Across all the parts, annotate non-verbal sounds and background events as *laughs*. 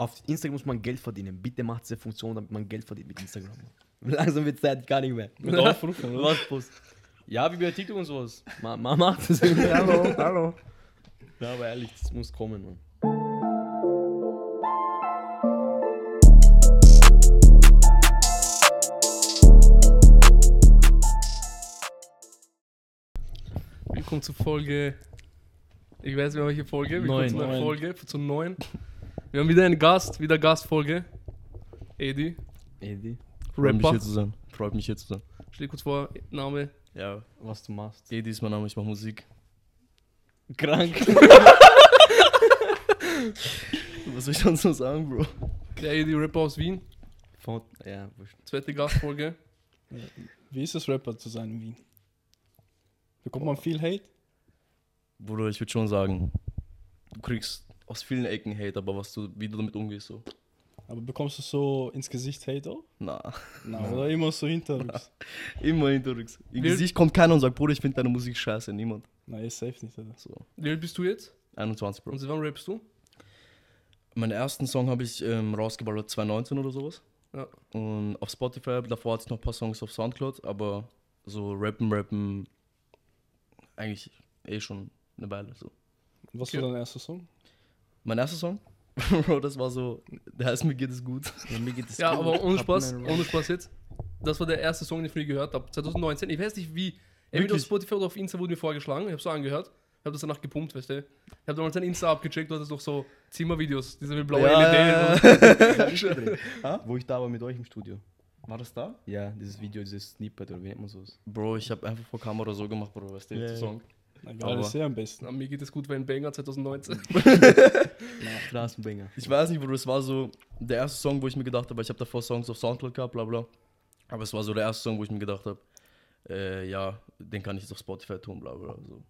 Auf Instagram muss man Geld verdienen. Bitte macht diese Funktion, damit man Geld verdient mit Instagram. *laughs* Langsam wird Zeit gar nicht mehr. Mit Aufrufen, oder? *laughs* Was, Post? Ja, wie bei TikTok und sowas. Man, man macht das irgendwie. *laughs* hallo, hallo. Ja, aber ehrlich, das muss kommen, Mann. Willkommen zu Folge. Ich weiß nicht mehr welche Folge. Willkommen Neun. zu einer. Folge, zu neun. Wir haben wieder einen Gast, wieder Gastfolge. Edi, Edi, Freut mich Rapper. hier zu sein. Freut mich hier zu sein. Stell dir kurz vor, Name. Ja, was du machst. Edi ist mein Name, ich mache Musik. Krank. *laughs* Was soll ich sonst noch sagen, Bro? Der Edi, Rapper aus Wien. Von, ja, wurscht. Zweite Gastfolge. Wie ist es, Rapper zu sein in Wien? Bekommt man viel Hate? Bruder, ich würde schon sagen, du kriegst aus vielen Ecken Hate, aber was du, wie du damit umgehst, so. Aber bekommst du so ins Gesicht Hate auch? Na, Nein, oder immer so hinterrücks? *laughs* immer hinterrücks. Im Wir- Gesicht kommt keiner und sagt, Bruder, ich finde deine Musik scheiße. Niemand. Nein, ist safe nicht, oder? So, Wie alt bist du jetzt? 21, Bro. Und seit wann rappst du? Meinen ersten Song habe ich ähm, rausgeballert 2019 oder sowas. Ja. Und auf Spotify, davor hatte ich noch ein paar Songs auf Soundcloud, aber so rappen, rappen, eigentlich eh schon eine Weile so. Was Okay. war dein erster Song? Mein erster Song? *laughs* Bro, das war so, der heißt Mir geht es gut. Ja, mir geht es Ja, gut. aber ohne Spaß, ohne Spaß jetzt. Das war der erste Song, den ich von dir gehört habe. 2019. Ich weiß nicht wie. Entweder auf? Spotify oder auf Insta wurde mir vorgeschlagen. Ich habe so angehört. Ich habe das danach gepumpt, weißt du. Ich habe damals ein Insta abgecheckt, dort ist noch so Zimmervideos, diese mit blauer Ja, LED. ja, *laughs* drin. Wo ich da war mit euch im Studio. War das da? Ja, dieses Video, dieses Snippet oder wie nennt man sowas? Bro, ich habe einfach vor Kamera so gemacht, Bro, weißt du, Ja, der ja. Song. Na, geil, Aber- ist sehr am besten. Na, mir geht es gut, weil ein Banger 2019. *laughs* Straßenbanger. Ich weiß nicht, Bro, es war so der erste Song, wo ich mir gedacht habe, weil ich habe davor Songs auf Soundcloud gehabt, bla bla. Aber es war so der erste Song, wo ich mir gedacht habe, äh, ja, den kann ich jetzt auf Spotify tun, bla bla. So.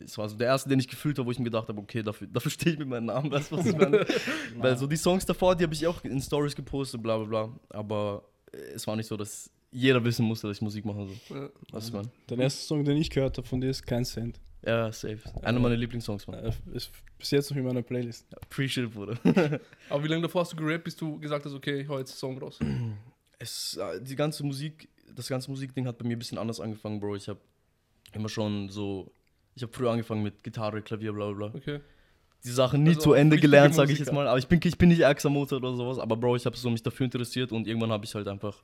Es war so der erste, den ich gefühlt habe, wo ich mir gedacht habe, okay, dafür, dafür stehe ich mit meinem Namen, weißt du, was ich meine? *laughs* Weil so die Songs davor, die habe ich auch in Stories gepostet, bla bla bla. Aber äh, es war nicht so, dass jeder wissen musste, dass ich Musik mache. So. Ja. Was ich meine? Der erste Song, den ich gehört habe von dir, ist Kein Cent. Ja, safe. Einer meiner Lieblingssongs, man. Äh, Ist bis jetzt noch in meiner Playlist. Appreciate, Bruder. *laughs* Aber wie lange davor hast du gerappt, bis du gesagt hast, okay, ich hau jetzt Song raus? *clears throat* Es, äh, die ganze Musik, das ganze Musikding hat bei mir ein bisschen anders angefangen, Bro. Ich habe immer schon so, ich habe früher angefangen mit Gitarre, Klavier, bla bla bla. Okay. Die Sachen nie Also zu Ende gelernt, sage ich jetzt mal. Aber ich bin, ich bin nicht Axer Motor oder sowas, aber Bro, ich habe so mich dafür interessiert und irgendwann habe ich halt einfach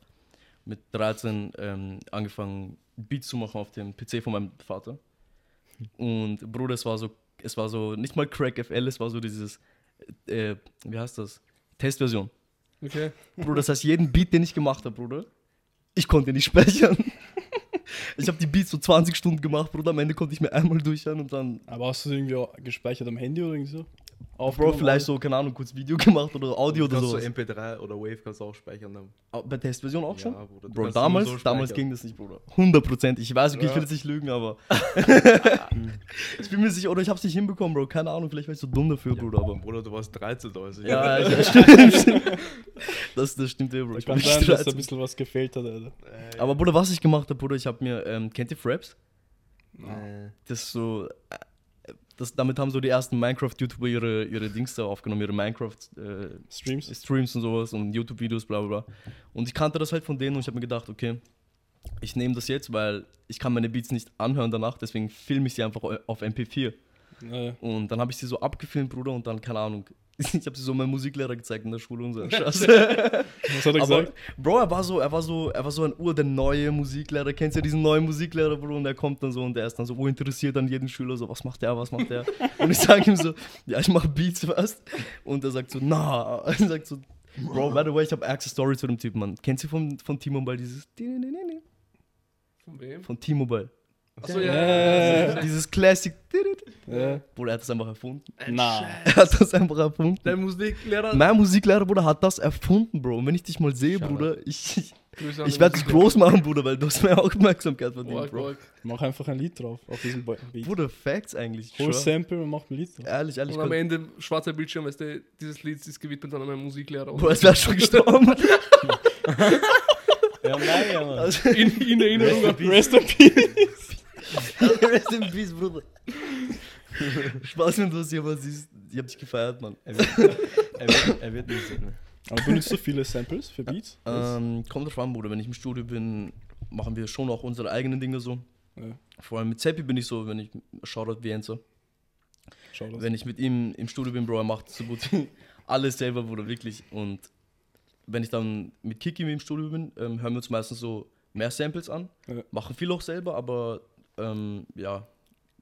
mit 13 ähm, angefangen, Beats zu machen auf dem PC von meinem Vater. Und Bruder, es war so, es war so, nicht mal Crack FL, es war so dieses, äh, wie heißt das? Testversion. Okay. Bruder, das heißt, jeden Beat, den ich gemacht habe, Bruder, ich konnte nicht speichern. *laughs* Ich habe die Beats so 20 Stunden gemacht, Bruder. Am Ende konnte ich mir einmal durchhören und dann, Aber hast du es irgendwie auch gespeichert am Handy oder irgendwie so? Bro, Aufgenommen? vielleicht so, keine Ahnung, kurz Video *laughs* gemacht oder Audio oder kannst so. du MP3 oder Wave kannst du auch speichern. Dann. Ah, Bei Testversion auch schon? Ja, Bruder, du Bro, kannst damals, so damals ging das nicht, Bruder. 100% Ich weiß, okay, ich will Ja. jetzt nicht lügen, aber. *laughs* ich bin mir sicher, oder ich hab's nicht hinbekommen, Bro. Keine Ahnung, vielleicht war ich so dumm dafür, Bruder, aber. Bruder, du warst 13, also Ja, ja, *laughs* stimmt. das, das stimmt, eh, Bro. Ich Kann sein, dass da 13. ein bisschen was gefehlt hat, Alter. Äh, Aber Bruder, was ich gemacht habe, Bruder, ich habe mir, ähm, kennt ihr Fraps? Äh, Das ist so, äh, das, damit haben so die ersten Minecraft-YouTuber ihre, ihre Dings da aufgenommen, ihre Minecraft-Streams Streams? und sowas und YouTube-Videos, bla bla bla. Und ich kannte das halt von denen und ich habe mir gedacht, okay, ich nehme das jetzt, weil ich kann meine Beats nicht anhören danach, deswegen filme ich sie einfach auf MP4. Äh, Und dann habe ich sie so abgefilmt, Bruder, und dann, keine Ahnung, *laughs* ich habe sie so meinem Musiklehrer gezeigt in der Schule und so. *laughs* Was hat er Aber, gesagt? Bro, er war so, er war so, er war so ein Ur, der neue Musiklehrer. Kennst du ja diesen neuen Musiklehrer, Bro? Und der kommt dann so und der ist dann so urinteressiert an jeden Schüler, so, was macht der, was macht der? *laughs* und ich sage ihm so, ja, ich mache Beats fast. Und er sagt so, na, er sagt so, Bro, by the way, ich habe Access Story zu dem Typen, Mann. Kennst du von, von T-Mobile dieses, Von wem? von T-Mobile? Achso, ja. Dieses Classic, äh, Bruder, er hat das einfach erfunden. na. Er hat das einfach erfunden. Dein Musiklehrer. Mein Musiklehrer, Bruder, hat das erfunden, Bro. Und wenn ich dich mal sehe, Schade. Bruder, ich, ich, werde dich groß machen, Bruder, weil du hast mehr Aufmerksamkeit verdient, Bro. Mach einfach ein Lied drauf auf diesem Be- Beat. Bruder, Facts eigentlich. ich Hol. Sample und mach ein Lied drauf. Ehrlich, ehrlich. Und am Ende schwarzer Bildschirm, weißt du, dieses Lied ist gewidmet an meinen Musiklehrer. Und es wäre schon gestorben. *laughs* ja, nein, ja, Mann. Also, in, in Erinnerung an Rest in Peace. Rest in Peace, Bruder. Spaß, wenn du das jemals siehst. Ich hab dich gefeiert, Mann. Er wird, er wird nicht singen. Aber benutzt du viele Samples für Beats? Ähm, kommt drauf an, Bruder. Wenn ich im Studio bin, machen wir schon auch unsere eigenen Dinge so. Ja. Vor allem mit Seppi bin ich so, wenn ich Shoutout Vienza. Schau das. Wenn ich mit ihm im Studio bin, Bro, er macht so gut alles selber, Bruder, wirklich. Und wenn ich dann mit Kiki im Studio bin, ähm, hören wir uns meistens so mehr Samples an. Ja. Machen viel auch selber, aber ähm, ja,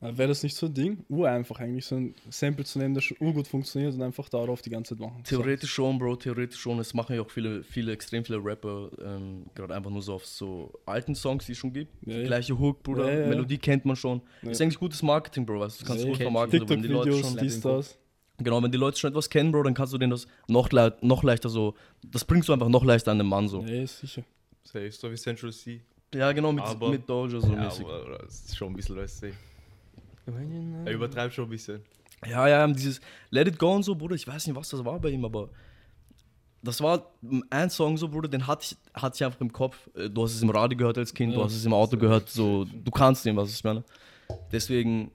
Wäre das nicht so ein Ding? Ureinfach eigentlich, so ein Sample zu nehmen, das schon urgut funktioniert und einfach darauf die ganze Zeit machen. Theoretisch schon, Bro, theoretisch schon. Es machen ja auch viele, viele, extrem viele Rapper, ähm, gerade einfach nur so auf so alten Songs, die es schon gibt. Ja, ja. Gleiche Hook, Bruder, Ja. Melodie kennt man schon. Ja. Ist eigentlich gutes Marketing, Bro, weißt du, du kannst Ja, gut vermarkten. so, wenn die Leute schon, dies, das. genau, wenn die Leute schon etwas kennen, Bro, dann kannst du denen das noch, le noch leichter so, das bringst du einfach noch leichter an den Mann so. Ja, ist sicher. Safe, so wie Central C. Ja, genau, mit, Aber- mit Doja so ja, mäßig. aber das ist schon ein bisschen, weißt du. Er übertreibt schon ein bisschen. Ja, ja, dieses Let It Go und so, Bruder, ich weiß nicht, was das war bei ihm, aber das war ein Song so, Bruder, den hatte ich, hatte ich einfach im Kopf. Äh, Du hast es im Radio gehört als Kind, du Ja. hast es im Auto gehört, so, du kannst dem, was ich meine. Deswegen,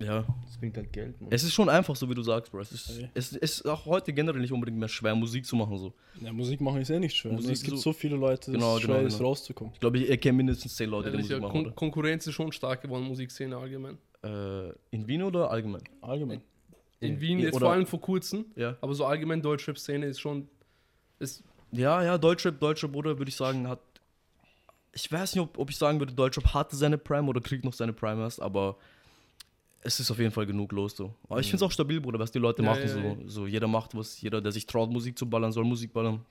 ja, bringt halt Geld, Mann. es ist schon einfach, so wie du sagst, Bro. Es ist, Okay. es, es ist auch heute generell nicht unbedingt mehr schwer, Musik zu machen, so. Ja, Musik machen ist eh nicht schwer. Musik es gibt so- so viele Leute, Genau, es genau, schwer ist, genau. rauszukommen. Ich glaube, ich erkenne mindestens 10 Leute, die Ehrlich, ja, Musik machen, Kon Konkurrenz ist schon stark geworden, Musikszene allgemein. oder? Äh, in Wien oder allgemein? Allgemein. In Wien ja, jetzt oder- vor allem vor kurzem, Ja. aber so allgemein Deutschrap-Szene ist schon. Ist, Ja, ja, Deutschrap, Deutschrap, Bruder, würde ich sagen, hat. Ich weiß nicht, ob, ob ich sagen würde, Deutschrap hatte seine Prime oder kriegt noch seine Prime erst, aber es ist auf jeden Fall genug los so. Aber ich finde es auch stabil, Bruder, was die Leute Ja, machen. ja, so, ja. so jeder macht was, jeder, der sich traut, Musik zu ballern, soll Musik ballern.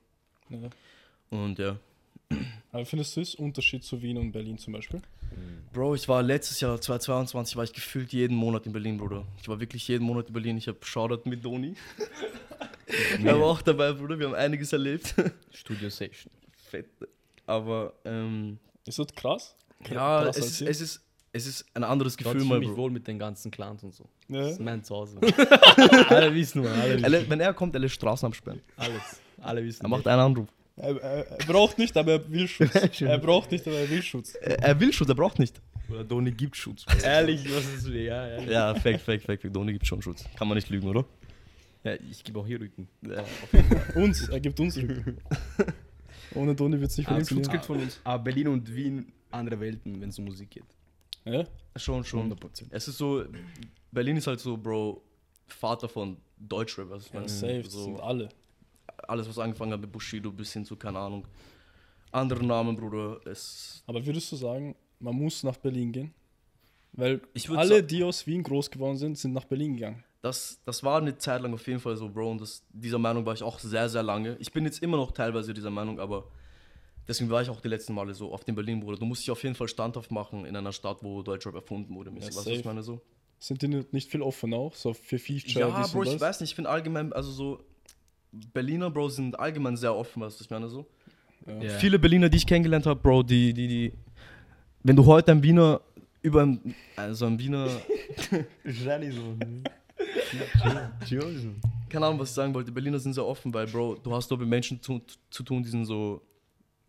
Ja. Und ja. Aber findest du es Unterschied zu Wien und Berlin zum Beispiel? Bro, ich war letztes Jahr, 2022, war ich gefühlt jeden Monat in Berlin, Bruder. Ich war wirklich jeden Monat in Berlin. Ich habe Shoutout mit Doni. *laughs* er war auch dabei, Bruder. Wir haben einiges erlebt. *laughs* Studio Session. Fett. Aber, ähm, Ist das krass? ja, Krass es ist, es, ist, es ist ein anderes Ich fühle Gefühl, mal, mich Bro. wohl mit den ganzen Clans und so. Ja. Das ist mein Zuhause. *laughs* alle wissen, man. Alle wissen. lä- wenn er kommt, er lässt Straßen absperren. Alles. Alle wissen. Er macht einen Anruf. Er, er, er braucht nicht, aber er will Schutz. *laughs* er braucht nicht, aber er will Schutz. Er, er will Schutz, er braucht nicht. Oder Doni gibt Schutz. Ehrlich, was ist Ja, ja. ja. Ja, fake, fake, fake. fake. Doni gibt schon Schutz. Kann man nicht lügen, oder? ja ich gebe auch hier Rücken. Ja. *laughs* Uns, er gibt uns Rücken. Ohne Toni wird es nicht Ah, Schutz funktionieren. gibt von uns. Aber Berlin und Wien, andere Welten, wenn es um Musik geht. Ja? Schon, schon. 100%. Es ist so, Berlin ist halt so, Bro, Vater von Deutschrap. Was ich Ja, safe, so, sind alle. alles, was angefangen hat mit Bushido bis hin zu, keine Ahnung, andere Namen, Bruder. Es, Aber würdest du sagen, man muss nach Berlin gehen? Weil alle, die aus Wien groß geworden sind, sind nach Berlin gegangen. das, das war eine Zeit lang auf jeden Fall so, Bro. Und das, dieser Meinung war ich auch sehr, sehr lange. Ich bin jetzt immer noch teilweise dieser Meinung, aber deswegen war ich auch die letzten Male so auf dem Berlin, Bruder. Du musst dich auf jeden Fall standhaft machen in einer Stadt, wo Deutschrap erfunden wurde. Ja, was ich meine so? Sind die nicht viel offen auch? So für Feature, Ja, Bro, ich das? weiß nicht. Ich finde allgemein, also so, Berliner, Bro, sind allgemein sehr offen, weißt du, was ich meine so? Ja. Ja. Viele Berliner, die ich kennengelernt habe, Bro, die, die, die. Wenn du heute einen Wiener über einen, also einen Wiener, *laughs* *laughs* keine Ahnung, was ich sagen wollte, Berliner sind sehr offen, weil, Bro, du hast dort mit Menschen zu, zu tun, die sind so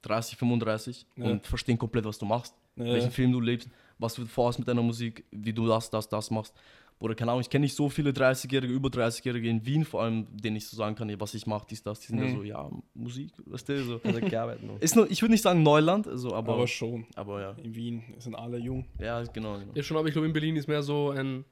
30, 35 Ja. und verstehen komplett, was du machst, Ja. welchen Film du lebst, was du vorhast mit deiner Musik, wie du das, das, das machst. Oder keine Ahnung, ich kenne nicht so viele 30-Jährige, über 30-Jährige in Wien vor allem, denen ich so sagen kann, was ich mache, dies, das. Die sind ja Mhm. so, ja, Musik, weißt du, so. Also gearbeitet noch. Ist nur, ich würde nicht sagen Neuland, also, aber, Aber aber, schon. ja. In Wien sind alle jung. Ja, genau, genau. Ja, schon, aber ich glaube, in Berlin ist mehr so ein.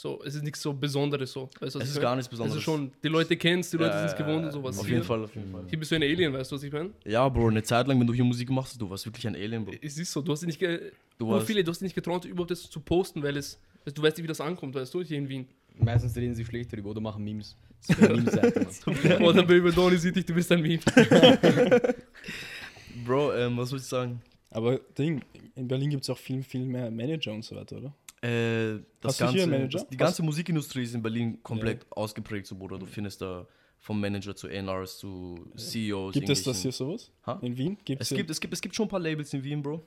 So, es ist nichts so Besonderes so. Weißt Es ist meine? gar nichts Besonderes. Also schon, die Leute kennst, die Leute Ja, sind es gewohnt und sowas. Auf Hier- jeden Fall, auf jeden Fall. Hier bist du ein Alien, weißt du, was ich meine? Ja, Bro, eine Zeit lang, wenn du hier Musik machst, du warst wirklich ein Alien, Bro. Es ist so, du hast dich nicht, ge Du warst, viele, du hast dich nicht getraut, überhaupt das zu posten, weil es. Also du weißt nicht, wie das ankommt, weißt du, hier in Wien. Meistens reden sie schlecht darüber oder machen Memes. *laughs* Mann. *laughs* Oder Baby Donny sieht dich, du bist ein Meme. *laughs* Bro, ähm, was soll ich sagen? Aber Ding, in Berlin gibt es auch viel, viel mehr Manager und so weiter, oder? Äh, das Hast du hier einen Manager? Das, die ganze Musikindustrie ist in Berlin komplett ausgeprägt, so, Bruder. Du findest da vom Manager zu A&Rs zu CEOs. Gibt es das hier sowas? Ha? In Wien? Gibt's Es gibt, es, gibt, es gibt schon ein paar Labels in Wien, Bro.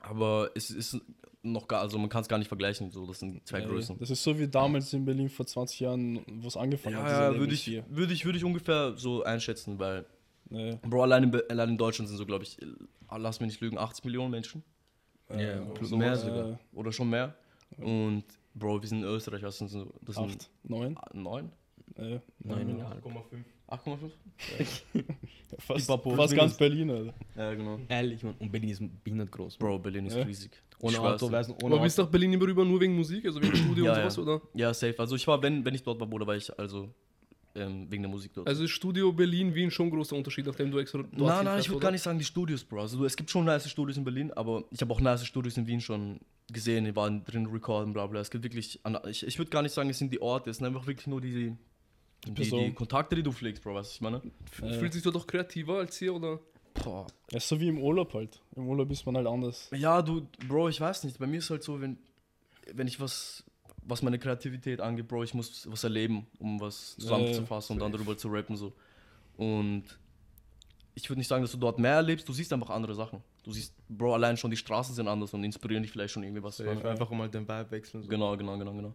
Aber es ist noch gar, also man kann es gar nicht vergleichen, so, das sind zwei Ja, Größen. Das ist so wie damals in Berlin vor 20 Jahren, wo es angefangen hat. Ja, diese ja, würde ich, würde ich, würde ich ungefähr so einschätzen, weil, Ja, Bro, allein in, allein in Deutschland sind so, glaube ich, lass mich nicht lügen, 80 Millionen Menschen. äh, Ja, Plus sowas, mehr äh, sogar. Oder schon mehr. Und, Bro, wir sind in Österreich, was sind so, das sind Acht, neun. neun? Äh, Neuneinhalb. 8,5? *laughs* fast Pipapo, fast minus. ganz Berlin, Alter. Ja, genau. Ehrlich, Mann. Und Berlin ist behindert groß. Bro, Berlin ist Ja. riesig. Ohne Ich Auto, weißt du, ohne Aber bist du nach Berlin immer rüber nur wegen Musik, also wegen *clears throat* Studio Ja, und ja. sowas, oder? Ja, safe. Also ich war, wenn, wenn ich dort war, Bruder, war ich also ähm, wegen der Musik dort. Also ist Studio Berlin, Wien schon ein großer Unterschied, nachdem du extra dort nein, nein, ich würde gar nicht sagen die Studios, Bro. Also du, es gibt schon nice Studios in Berlin, aber ich habe auch nice Studios in Wien schon gesehen. Die waren drin recorden, bla bla. Es gibt wirklich, an- ich, ich würde gar nicht sagen, es sind die Orte, es sind einfach wirklich nur die, die, die, Person. Kontakte, die du pflegst, Bro, weißt du, was ich meine? F- Fühlt sich dort doch kreativer als hier, oder? Boah. Ja, so wie im Urlaub halt. Im Urlaub ist man halt anders. Ja, du, Bro, ich weiß nicht. Bei mir ist halt so, wenn, wenn ich was, was meine Kreativität angeht, Bro, ich muss was erleben, um was zusammenzufassen und dann darüber zu rappen. So. Und ich würde nicht sagen, dass du dort mehr erlebst, du siehst einfach andere Sachen. Du siehst, Bro, allein schon die Straßen sind anders und inspirieren dich vielleicht schon irgendwie was. So, ich einfach mal den Vibe wechseln. So. Genau, genau, genau, genau.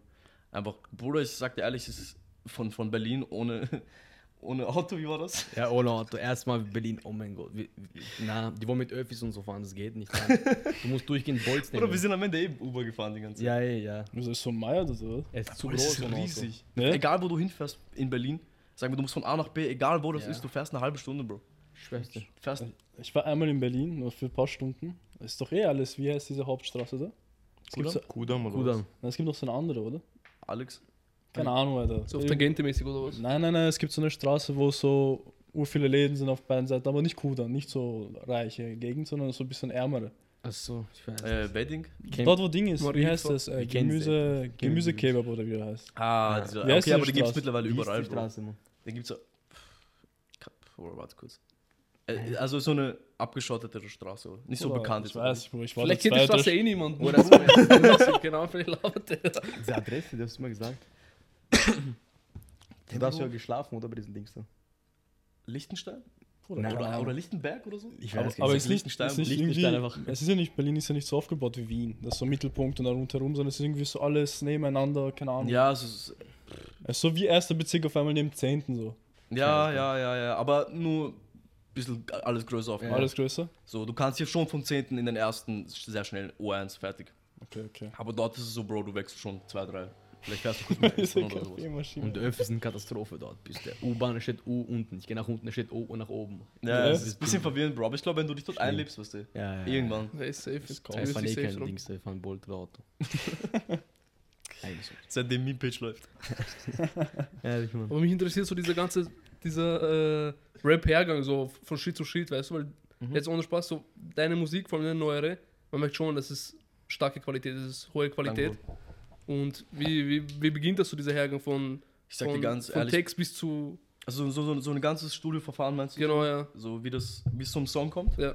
Einfach, Bruder, ich sag dir ehrlich, es ist von, von Berlin ohne, *laughs* ohne Auto, wie war das? Ja, ohne Auto. Erstmal Berlin, oh mein Gott. Wie, wie, na, die wollen mit Öffis und so fahren, das geht nicht. Nein. Du musst durchgehend Bolz nehmen. Oder wir sind am Ende eben Uber gefahren die ganze Zeit. ja, ja, ja. Also ist so ein Meier oder so. Es ist zu Bro, das groß ist ein Auto. riesig. Ja? Egal, wo du hinfährst in Berlin, sagen wir, du musst von A nach B, egal wo das Ja. ist, du fährst eine halbe Stunde, Bro. Schwester. Du fährst, Ich war einmal in Berlin, nur für ein paar Stunden. Ist doch eh alles, wie heißt diese Hauptstraße da? Es gibt, so, Kudam oder Gut was? es gibt noch so eine andere, oder? Alex. Keine Ahnung, Alter. So auf Tangente-mäßig oder was? Nein, nein, nein, es gibt so eine Straße, wo so ur viele Läden sind auf beiden Seiten, aber nicht Kudan, nicht so reiche Gegend, sondern so ein bisschen ärmere. Achso, ich weiß. Äh, Wedding. Dort, wo Ding ist, wie Marienpfad. heißt das? Äh, Gemüse, Gemüsekebab oder wie der heißt. Ah, Ja. Wie heißt okay, aber die gibt es mittlerweile Wie überall, die. Straße, Mann? Den gibt's so. Oh, warte kurz. Äh, also so eine abgeschottete Straße. oder? Nicht so Oder, bekannt. Ich ist weiß, ich, wo ich war Vielleicht kennt die Straße eh niemand. Oder Oder *laughs* genau, vielleicht labert der. Diese Adresse, das hast du mal gesagt. *coughs* Du hast ja geschlafen, oder bei diesen Dings da? Liechtenstein? Bruder, Nein, Oder, oder Lichtenberg oder so? Ich Aber, weiß aber nicht. es ist Liechtenstein- es ist nicht Liechtenstein irgendwie, einfach. es ist ja nicht, Berlin ist ja nicht so aufgebaut wie Wien. Das ist so Mittelpunkt und dann rundherum, sondern es ist irgendwie so alles nebeneinander, keine Ahnung. Ja, es ist, Es ist so wie erster Bezirk auf einmal neben Zehnten so. ja, ja, ja, ja. Aber nur ein bisschen alles größer auf. Alles größer. So, du kannst hier schon vom 10. in den ersten sehr schnell O1 fertig. Okay, okay. Aber dort ist es so, Bro, du wächst schon zwei, drei. Vielleicht fährst du *laughs* kurz mit Ist eine oder sowas. Und Öffis sind Katastrophe dort. Bis der U-Bahn steht U unten. Ich gehe nach unten, da steht O und nach oben. Ja, Ja. es ist ein bisschen verwirrend, Bro. Aber ich glaube, wenn du dich dort Schlimm. einlebst, weißt du, Ja, ja. irgendwann. Der ist safe. Das Das kommt. Ja, ich fahre eh safe kein ich fahre ein Bolt oder Auto. Seitdem Meme-Page läuft. Ehrlich, Mann. Aber mich interessiert so dieser ganze, dieser äh, Rap-Hergang, so von Schritt zu Schritt, weißt du, weil Mhm. jetzt ohne Spaß, so deine Musik, vor allem eine neuere, man merkt schon, das ist starke Qualität, das ist hohe Qualität. Danke. Und wie, wie, wie beginnt das so, dieser Hergang von, Ich sag von, dir ganz ehrlich, Text bis zu, also so, so, so ein ganzes Studioverfahren meinst du? genau, ja. So wie das bis zum Song kommt? Ja,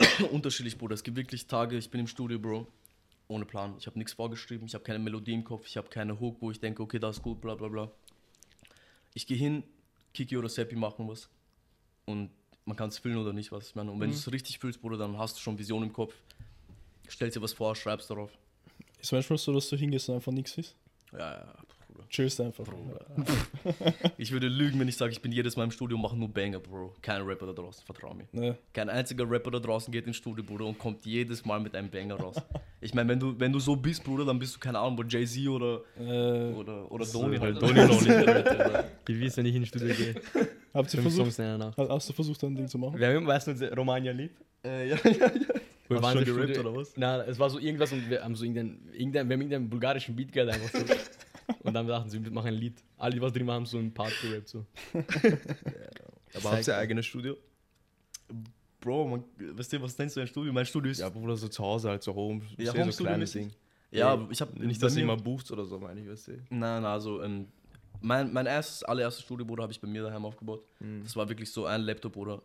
*coughs* Unterschiedlich, Bruder. Es gibt wirklich Tage, ich bin im Studio, Bro, ohne Plan. Ich habe nichts vorgeschrieben, ich habe keine Melodie im Kopf, ich habe keine Hook, wo ich denke, okay, das ist gut, bla bla bla. Ich gehe hin, Kiki oder Seppi machen was. Und man kann es fühlen oder nicht, was ich meine. Und wenn Mhm. du es richtig fühlst, Bruder, dann hast du schon Vision im Kopf. Stellst dir was vor, schreibst darauf. Ist manchmal so, dass du hingehst und einfach nichts ist? Ja, ja, Bruder. Chillst einfach. *laughs* Ich würde lügen, wenn ich sage, ich bin jedes Mal im Studio und mache nur Banger, Bro. Kein Rapper da draußen, vertrau mir. Ne? Kein einziger Rapper da draußen geht ins Studio, Bruder, und kommt jedes Mal mit einem Banger raus. Ich meine, wenn du, wenn du so bist, Bruder, dann bist du, keine Ahnung, wo Jay-Z oder, Äh, oder, oder Donny halt halt. Donny noch nicht. Ich weiß, wenn ich ins Studio gehe. habt ihr versucht, hast du versucht, ein Ding zu machen? Wir haben, weißt du, unser Romagna-Lied? Äh, ja, ja, ja. Wir Hast waren schon gerappt oder was? Nein, es war so irgendwas und wir haben so irgendeinen, irgendein, wir haben irgendeinen bulgarischen Beat gehört einfach so. Und dann dachten sie, wir machen ein Lied. Alle, die was drin waren, haben so einen Part gerappt so. *laughs* Aber habt ihr eigenes Studio? Bro, man, weißt du, was nennst du ein Studio? Mein Studio ist. Ja, Bruder, so zu Hause halt, so Home. Ja, Ja, so kleines mäßig. Ding. ja, aber ich habe Nicht, dass ihr mal bucht oder so, meine ich, weißt du. Nein, nein, also ähm, mein, mein erstes, allererstes Studio, Bruder, habe ich bei mir daheim aufgebaut. Mhm. Das war wirklich so ein Laptop, Bruder.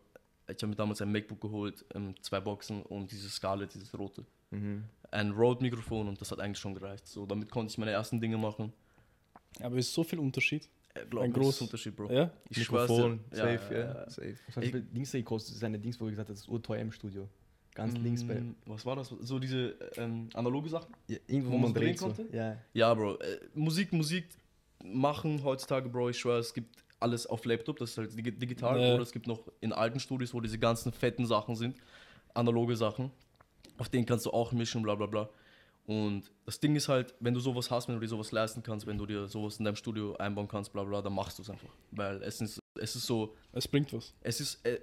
Ich habe mir damals ein MacBook geholt, ähm, zwei Boxen und dieses Scarlett, dieses rote. Mhm. Ein Rode-Mikrofon und das hat eigentlich schon gereicht. So, damit konnte ich meine ersten Dinge machen. Aber es ist so viel Unterschied. Äh, glaub Ein großer- Unterschied, Bro. Ja? Ich. Mikrofon, Ja, safe, ja, ja, ja. safe. Was hat gekostet? Das ist eine Dings, wo ich gesagt habe, das ist urteuer im Studio. Ganz links bei. Mm, Was war das? So diese ähm, analoge Sachen? Ja, irgendwo, wo man drehen dreht so. konnte? Ja. Ja, Bro. Äh, Musik, Musik machen heutzutage, Bro. Ich schwöre, es gibt alles auf Laptop, das ist halt digi- digital. Ja. Oder es gibt noch in alten Studios, wo diese ganzen fetten Sachen sind, analoge Sachen. Auf denen kannst du auch mischen, bla bla bla. Und das Ding ist halt, wenn du sowas hast, wenn du dir sowas leisten kannst, wenn du dir sowas in deinem Studio einbauen kannst, bla bla, dann machst du es einfach. Weil es ist, es ist so, Es bringt was. es ist äh,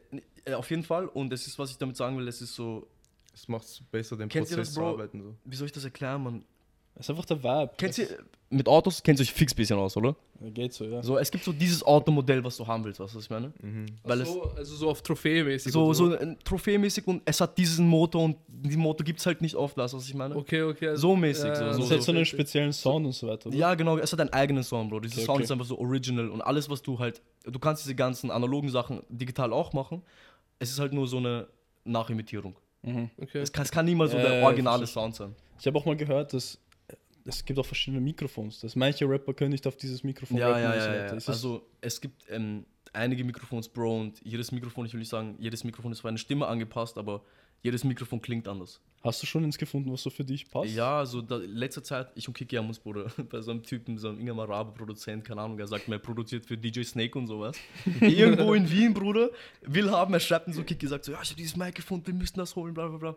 äh, auf jeden Fall und es ist, was ich damit sagen will, es ist so, Es macht es besser, den Kennt Prozess das, zu arbeiten. So. wie soll ich das erklären, man? Es ist einfach der Vibe. Kennt Es- ihr, mit Autos kennt ihr euch fix ein bisschen aus, oder? Ja, Geht so, ja. So, es gibt so dieses Automodell, was du haben willst, weißt du, was ich meine? Mhm. Weil so, also so auf Trophäe-mäßig. So, so ein Trophäemäßig und es hat diesen Motor und den Motor gibt es halt nicht oft, weißt du, was ich meine? Okay, okay. also- So mäßig, so- Das so- hat so einen speziellen Sound und so weiter. oder? Ja, genau, es hat einen eigenen Sound, Bro. Dieser Okay, Sound okay. ist einfach so original und alles, was du halt, du kannst diese ganzen analogen Sachen digital auch machen. Es ist halt nur so eine Nachimitierung. Mhm. Okay. Es kann, es kann niemals so Ja, der ja, originale. Sound sein. Ich habe auch mal gehört, dass äh, es gibt auch verschiedene Mikrofons. Dass manche Rapper können nicht auf dieses Mikrofon Ja, rappen ja, ja, ja. Das- Also es gibt ähm, einige Mikrofons, Bro, und jedes Mikrofon, ich will nicht sagen, jedes Mikrofon ist für eine Stimme angepasst, aber jedes Mikrofon klingt anders. hast du schon ins gefunden, was so für dich passt? Ja, also da, letzter Zeit, ich und Kiki haben uns, Bruder, *laughs* bei so einem Typen, so einem Ingemar Rabe Produzent, keine Ahnung, er sagt mir, er produziert für DJ Snake und sowas. *laughs* Irgendwo in Wien, Bruder, will haben, er schreibt mir so, Kiki sagt so, ja, ich habe dieses Mic gefunden, wir müssen das holen, bla bla bla.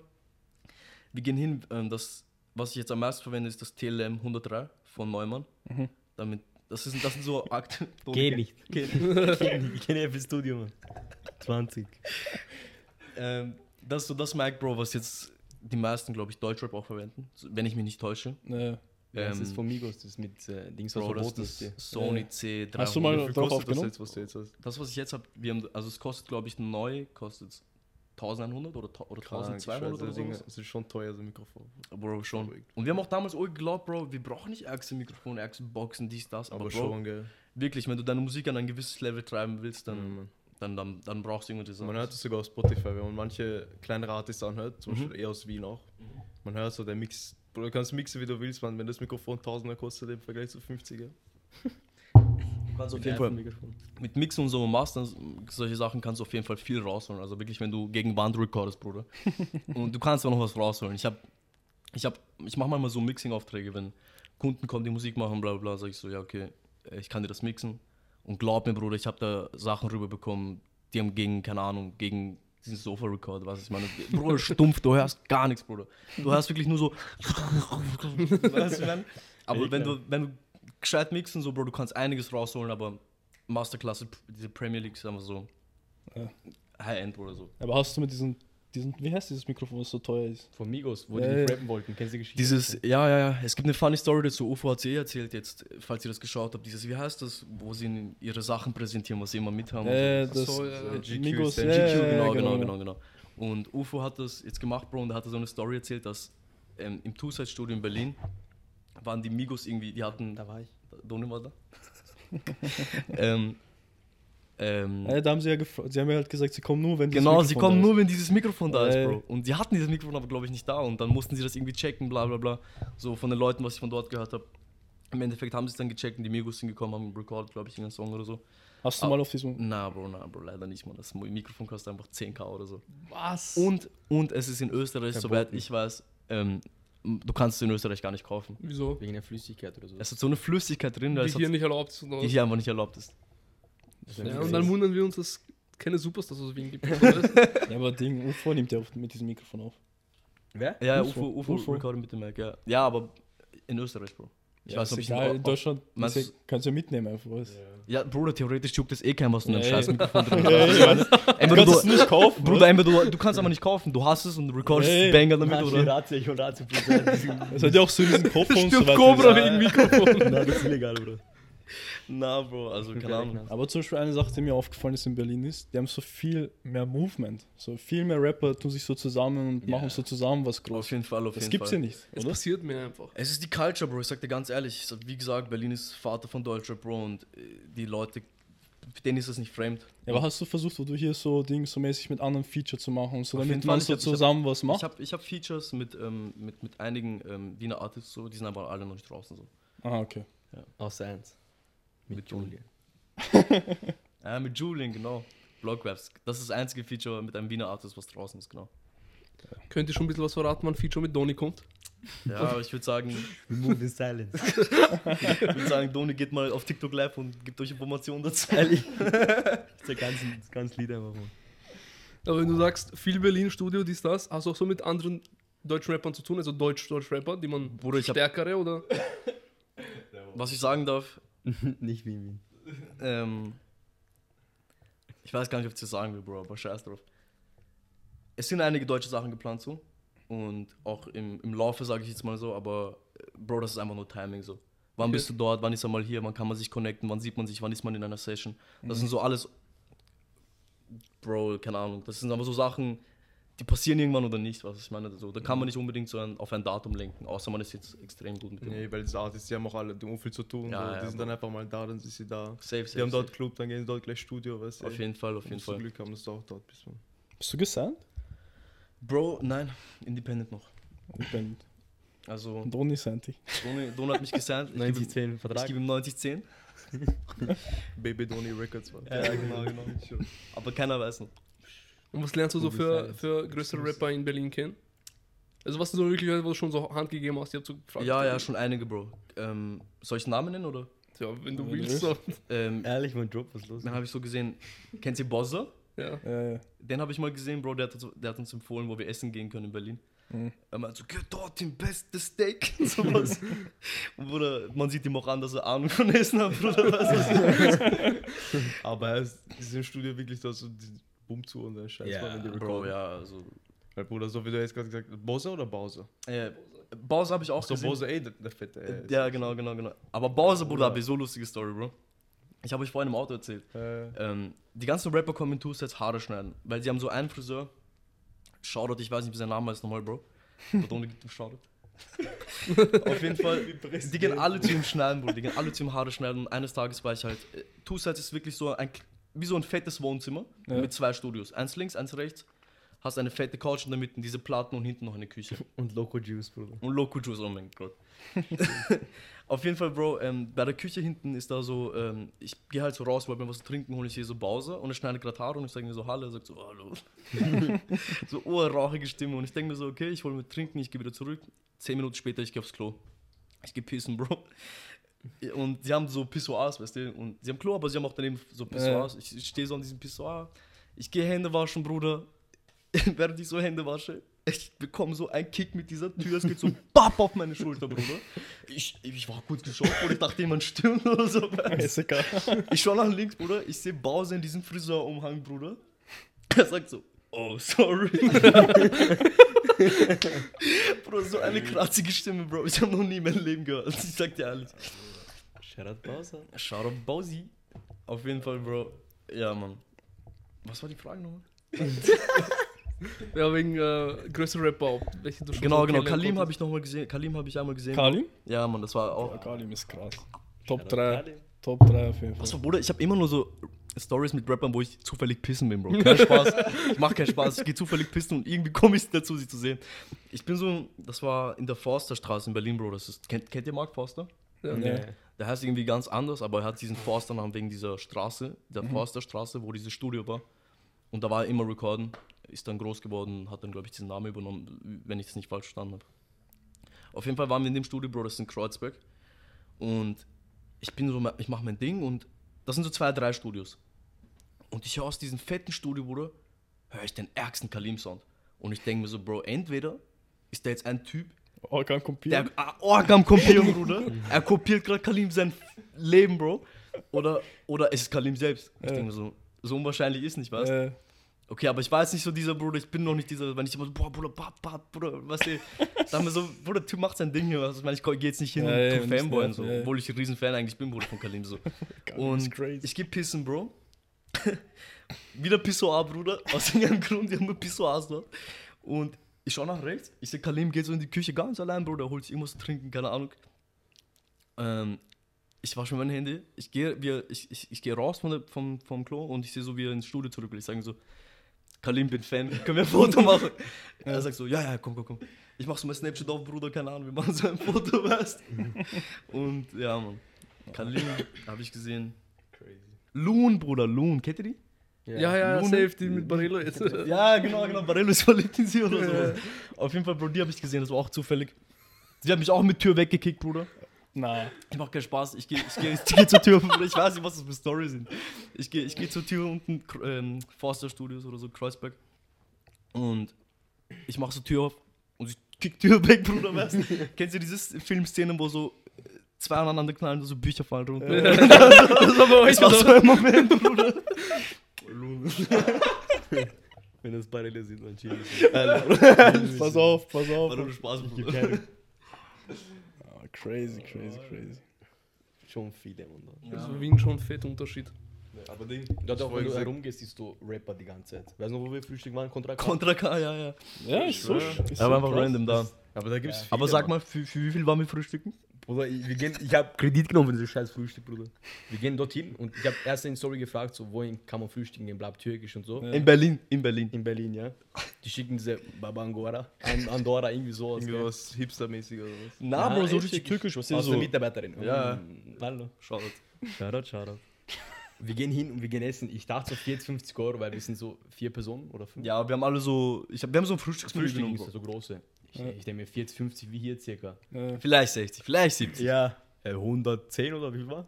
Wir gehen hin, ähm, das, was ich jetzt am meisten verwende, ist das TLM 103 von Neumann. Mhm. Damit, das, ist, das sind so *laughs* Akte. *laughs* *laughs* Geh nicht. Geh nicht. Ich kenne Studio, Mann. 20. Ähm, das ist so das Mic, Bro, was jetzt die meisten, glaube ich, Deutschrap auch verwenden, wenn ich mich nicht täusche. Äh, Ja, das Ähm, ist von Migos, das ist mit äh, Dings, was Bro, das verboten ist das Sony Äh, C300. hast du mal drauf kostet das aufgenommen? jetzt, was du jetzt hast? Das, was ich jetzt habe, wir haben, also es kostet, glaube ich, neu, kostet 1100 oder, oder Krank, 1200 oder das so. Es ist schon teuer, so ein Mikrofon. Bro, schon. Und wir haben auch damals auch geglaubt, Bro, wir brauchen nicht ärgste Mikrofone, ärgste Boxen, dies, das. Aber, Aber, Bro, schon, gell. wirklich, wenn du deine Musik an ein gewisses Level treiben willst, dann, Mann. dann, dann, dann brauchst du irgendwie diese Man hört es sogar auf Spotify, wenn man manche kleinere Artists anhört, zum Mhm. Beispiel eher aus Wien auch. Man hört so, der Mix, Bro, du kannst mixen, wie du willst, man, wenn das Mikrofon 1000er kostet im Vergleich zu 50er. *laughs* Kannst auf jeden Fall mit Mixen und so Mastern, solche Sachen kannst du auf jeden Fall viel rausholen. Also wirklich, wenn du gegen Wand recordest, Bruder. *laughs* und du kannst auch noch was rausholen. Ich habe, ich habe, ich mache manchmal so Mixing-Aufträge, wenn Kunden kommen, die Musik machen, bla bla, bla, sag ich so, ja okay, äh, ich kann dir das mixen. Und glaub mir, Bruder, ich habe da Sachen rüberbekommen, die haben gegen, keine Ahnung, gegen diesen Sofa-Record, was ich meine. *laughs* Bruder, stumpf, du hörst gar nichts, Bruder. Du hörst wirklich nur so. *laughs* weißt du, man? Aber wenn du, wenn du gescheit mixen, so, Bro, du kannst einiges rausholen, aber Masterklasse, diese Premier League ist einfach so Ja. High-End oder so. aber hast du mit diesen, diesen, wie heißt dieses Mikrofon, was so teuer ist? Von Migos, wo Ja, die nicht ja. rappen wollten. Kennst du die Geschichte? Dieses, ja, ja, ja, es gibt eine funny Story dazu, UFO hat sie eh erzählt jetzt, falls ihr das geschaut habt, dieses, wie heißt das, wo sie ihre Sachen präsentieren, was sie immer mithaben. und Äh, so. das so, äh, GQ Migos, GQ, ja, genau, genau, genau, genau. Und UFO hat das jetzt gemacht, Bro, und er hatte so eine Story erzählt, dass ähm, im Two-Side-Studio in Berlin waren die Migos irgendwie, die hatten, Da war ich. Doni war da. *laughs* ähm, ähm, Ja, da haben sie ja sie haben ja halt gesagt, sie kommen nur, wenn dieses Genau, sie kommen da nur, wenn dieses Mikrofon da ist, Äh. Bro. Und sie hatten dieses Mikrofon aber, glaube ich, nicht da. Und dann mussten sie das irgendwie checken, bla bla bla. So von den Leuten, was ich von dort gehört habe. Im Endeffekt haben sie es dann gecheckt und die Migos sind gekommen, haben recorded, glaube ich, irgendeinen Song oder so. ist. Hast du Ah. mal auf diesem. Na, Bro, na, Bro, leider nicht, man. Das Mikrofon kostet einfach 10k oder so. Was? Und, und es ist in Österreich, soweit ich weiß, ähm, du kannst es in Österreich gar nicht kaufen. Wieso? Wegen der Flüssigkeit oder so. Es hat so eine Flüssigkeit drin, Die hier nicht erlaubt ist. oder die hier einfach nicht erlaubt ist. Das ist ein Ja, und dann wundern wir uns, dass es keine Superstars aus Wien gibt. *laughs* Ja, aber Ding, UFO nimmt ja auf, mit diesem Mikrofon auf. Wer? Ja, UFO, UFO, UFO, mit dem Mac, ja. Ja, aber in Österreich, Bro. Ich ja, weiß nicht, egal, ob in Deutschland meinst kannst du ja mitnehmen einfach. Was. Ja, Bruder, theoretisch juckt das eh kein, was du in deinem scheiß *laughs* Mikrofon drin Ja, hast. Entweder kannst du, es nicht kaufen, Bruder, du, du kannst aber nicht kaufen, du hast es und recordest ja. Banger damit, oder? Ratio, ich Ratio Es hat ja auch so diesen Koffer *laughs* und so Stirbt weiter. Cobra wegen Mikrofon. Nein, das ist illegal, Bruder. *laughs* Na, Bro, also keine Ahnung. Aber zum Beispiel eine Sache, die mir aufgefallen ist in Berlin ist, die haben so viel mehr Movement. So viel mehr Rapper tun sich so zusammen und Ja. machen so zusammen was Auf groß. jeden Fall, auf Das jeden gibt's Fall. ja nicht, Es passiert mir einfach. Es ist die Culture, Bro, ich sag dir ganz ehrlich. Ich sag, Wie gesagt, Berlin ist Vater von Deutschrap, Bro, und äh, die Leute, für denen ist das nicht fremd. Ja, aber hast du versucht, wo du hier so Ding so mäßig mit anderen Feature zu machen, so Auf damit man Fall, ich so hab- ich hab- zusammen was Ich macht? habe ich hab Features mit, ähm, mit, mit einigen ähm, Wiener Artists, so, die sind aber alle noch nicht draußen. So. Ah, okay. Außer eins. Mit, Mit Julian. *laughs* Ja, mit Julian, genau. Blogwaps. Das ist das einzige Feature mit einem Wiener Artist, was draußen ist, genau. Könnt ihr schon ein bisschen was verraten, wann ein Feature mit Doni kommt? Ja, aber ich würde sagen, Remove in silence. *laughs* ich würde sagen, Doni geht mal auf TikTok live und gibt euch Informationen dazu. Ehrlich. das *laughs* ist der ganze, das ganze Lied einfach. Mann. Aber wenn du sagst, viel Berlin-Studio, dies, das, hast du auch so mit anderen deutschen Rappern zu tun, also Deutsch-Deutsch-Rapper, die man Bruder, ich hab- stärkere oder? Was ich sagen darf, *laughs* Nicht wie Wien. ähm, ich weiß gar nicht, ob ich das sagen will, Bro, aber scheiß drauf. Es sind einige deutsche Sachen geplant so. Und auch im, im Laufe, sage ich jetzt mal so, aber äh, Bro, das ist einfach nur Timing so. Wann Okay. bist du dort, wann ist er mal hier, wann kann man sich connecten, wann sieht man sich, wann ist man in einer Session. Das sind so alles, Bro, keine Ahnung, das sind aber so Sachen, die passieren irgendwann oder nicht, was ich meine. So, da kann man nicht unbedingt so ein, auf ein Datum lenken, außer man ist jetzt extrem gut mit dem. Nee, weil diese Artists, die haben auch alle die haben viel zu tun. Ja, so. ja, die sind dann einfach mal da, dann sind sie da. Safe, safe, Die haben dort safe. Club, dann gehen sie dort gleich Studio, weißt du. Auf jeden Fall, auf jeden Fall. Glück haben, dass du auch dort bist. Man. Bist du gesandt? Bro, nein, Independent noch. Ich bin Also, Doni Santi. Doni, Doni hat mich gesandt. Ich gebe ihm- 90-10 ich Vertrag. gebe ihm 90-10. *laughs* Baby Donny Records, man. Ja, genau, genau. *laughs* Aber keiner weiß noch. Und was lernst du so für, für größere Rapper in Berlin kennen? Also was du so wirklich, wo du schon so Hand gegeben hast, ich hab so gefragt. Ja, ja, schon einige, Bro. Ähm, soll ich Namen nennen oder? Ja, wenn du Wenn du willst. So. Ähm, Ehrlich, mein Job, was ist los? dann habe ich so gesehen, kennt ihr Bozza? Ja. Äh, Den habe ich mal gesehen, Bro. Der hat, uns- der hat uns empfohlen, wo wir essen gehen können in Berlin. Mhm. Er meinte so, geh dort den besten Steak *laughs* und sowas. und Bruder, man sieht ihm auch an, dass er Ahnung von Essen hat, Bruder. Du? *laughs* *laughs* Aber er ist, ist im Studio wirklich da so die Bumm zu und dann Scheiß, Ja, man, wenn die Bro, recorden. ja, also. Weil, Bruder, so wie du jetzt gerade gesagt hast, Bowser oder Bowser? Äh, Bowser habe ich auch So, gesehen. Bowser, ey, der, der Fette, ey. Ja, genau, genau, genau. Aber Bowser, Bruder, habe ich so lustige Story, Bro. Ich habe euch vorhin im Auto erzählt. Äh, Ähm, die ganzen Rapper kommen in Two-Sets Haare schneiden, weil sie haben so einen Friseur. Shoutout, ich weiß nicht, wie sein Name ist nochmal, Bro. Ohne gibt ihm Shoutout. *laughs* Auf jeden Fall, die gehen alle zu ihm schneiden, Bro. Die gehen alle zu ihm Haare schneiden. Und eines Tages war ich halt. äh, Two-Sets ist wirklich so ein, wie so ein fettes Wohnzimmer Ja. mit zwei Studios. Eins links, eins rechts. Hast eine fette Couch in der Mitte, diese Platten und hinten noch eine Küche. *laughs* Und Loco Juice, Bruder. Und Loco Juice, oh mein Gott. *laughs* *laughs* Auf jeden Fall, Bro, ähm, bei der Küche hinten ist da so, ähm, ich gehe halt so raus, wollte mir was zu trinken holen, ich sehe so Bowser und er schneidet gerade Haare und ich sage mir so Hallo, er sagt so Hallo. so urrauchige Stimme und ich denke mir so, okay, ich hole mir trinken, ich gehe wieder zurück. Zehn Minuten später, ich gehe aufs Klo. Ich gehe pissen, Bro. Und sie haben so Pissoirs, weißt du, und sie haben Klo, aber sie haben auch daneben so Pissoirs. Ich, ich stehe so an diesem Pissoir, ich gehe Hände waschen, Bruder. *laughs* Während ich so Hände wasche, ich bekomme so einen Kick mit dieser Tür, es geht so *laughs* bapp auf meine Schulter, Bruder. Ich, ich war kurz geschockt, Bruder, ich dachte, jemand stürmt oder so. ist egal. *laughs* Ich schaue nach links, Bruder, ich sehe Bowser in diesem Friseurumhang, Bruder. Er sagt so, oh, sorry. Bro, so eine kratzige Stimme, Bro. Ich habe noch nie in meinem Leben gehört. Ich sag dir ehrlich. Shoutout Bowser. Shoutout Bowsi. Auf jeden Fall, Bro. Ja, Mann. Was war die Frage nochmal? *laughs* Ja, wegen äh, größere Rapper, welche du schon Genau, so genau. Kalim habe ich nochmal gesehen. Kalim habe ich einmal gesehen. Kalim? Ja, Mann, das war auch. Kalim ist krass. Top Shoutout 3. Kalim. Top 3 auf jeden Fall. Was war, Bruder? Ich habe immer nur so Stories mit Rappern, wo ich zufällig pissen bin, Bro. Kein Spaß. Ich mache keinen Spaß. Ich gehe zufällig pissen und irgendwie komme ich dazu, sie zu sehen. Ich bin so, das war in der Forsterstraße in Berlin, Bro. Das ist, kennt, kennt ihr Mark Forster? Ja. Ja. Der heißt irgendwie ganz anders, aber er hat diesen Forsternamen wegen dieser Straße, der Forsterstraße, wo dieses Studio war. Und da war er immer recorden, ist dann groß geworden, hat dann, glaube ich, diesen Namen übernommen, wenn ich das nicht falsch verstanden habe. Auf jeden Fall waren wir in dem Studio, Bro, das ist in Kreuzberg. Und ich bin so, ich mache mein Ding und das sind so zwei, drei Studios. Und ich höre aus diesem fetten Studio, Bruder, höre ich den ärgsten Kalim-Sound. Und ich denke mir so, Bro, entweder ist der jetzt ein Typ, Organ der kopieren. Org am Kopieren, Bruder. Er kopiert gerade Kalim sein Leben, Bro. Oder, oder es ist Kalim selbst. Ich Ja. denke mir so, so unwahrscheinlich ist nicht, was? Äh, Okay, aber ich war jetzt nicht so dieser Bruder, ich bin noch nicht dieser, wenn ich immer so, boah, Bruder, bap, bap, Bruder, weißt du, dann mir so, Bruder, der Typ macht sein Ding hier, was ich meine, ich gehe jetzt nicht hin Ja, und Fanboy und so, ja, obwohl ich ein riesen Fan eigentlich bin, Bruder, von Kalim so. *laughs* Ist Und ich geh pissen, Bro. *laughs* Wieder Pissoir, Bruder. Aus irgendeinem Grund, wir haben Pissoirs dort. Und ich schau nach rechts. Ich sehe, Kalim geht so in die Küche ganz allein, Bruder. Er holt sich irgendwas zu trinken, keine Ahnung. Ähm, ich wasche mir meine Hände. Ich gehe wir, ich, ich, ich geh raus von der, vom, vom Klo und ich sehe so, wie er ins Studio zurück will. Ich sage so, Kalim, bin Fan, *laughs* können wir ein Foto machen? Er sagt so, ja, ja, komm, komm, komm. Ich mach so mein Snapchat auf, Bruder, keine Ahnung, wir machen so ein Foto, *laughs* weißt Und ja, Mann. Kalim habe ich gesehen. Loon, Bruder, Loon. Kennt ihr die? Ja, ja, Lune. safe, die mit *laughs* Barello jetzt. *laughs* Ja, genau, genau. Barello ist verliebt in sie oder so. Auf jeden Fall, Bro, die habe ich gesehen, das war auch zufällig. Sie hat mich auch mit Tür weggekickt, Bruder. Na, Ich mach keinen Spaß. Ich gehe ich geh, ich geh zur Tür, Bruder. Ich weiß nicht, was das für Story sind. Ich gehe ich geh zur Tür unten, ähm, Forster Studios oder so, Kreuzberg. Und ich mache so Tür auf und ich kick Tür weg, Bruder, weißt du? *laughs* Kennst du diese Filmszenen, wo so zwei aneinander knallen und so Bücher fallen runter? das war bei euch war so ein Moment, Bruder. *laughs* Wenn das parallel *laughs* sind, dann chill Pass auf, pass auf. War nur Spaß, Bruder. *laughs* Ah, crazy, crazy, crazy. Schon viele, Mann. Also Wien schon fett Unterschied. Aber Ding. Dort auch, wenn du herumgehst, siehst du Rapper die ganze Zeit. Weißt du noch, wo wir Frühstück waren? Contra K? Contra K, ja, ja. Ja, ist so. Ist so einfach krass. random da. Aber da gibt's viele. Aber sag mal, für, für wie viel waren wir frühstücken? Bruder, ich, wir gehen, ich habe Kredit genommen für dieses scheiß Frühstück, Bruder. Wir gehen dorthin und ich habe erst in die Story gefragt, so, wohin kann man frühstücken gehen, bleibt türkisch und so. In Berlin, in Berlin. In Berlin, ja. Die schicken diese Baba Angora, An- Andorra, irgendwie sowas. Irgendwie was Hipster-mäßig oder was? Na, Bro, so richtig türkisch, was ist Aus so? der Mitarbeiterin. Ja. Mm, Hallo. Shoutout. Shoutout, Shoutout. Wir gehen hin und wir gehen essen. Ich dachte so 40, 50 Euro, weil wir sind so vier Personen oder fünf. Ja, wir haben alle so, ich hab, wir haben so ein Frühstücksmenü Frühstück genommen. ist Bro. so große. Ich, ich denke mir 40, 50 wie hier circa. Äh, Vielleicht 60, vielleicht 70. Ja. Äh, 110 oder wie viel war?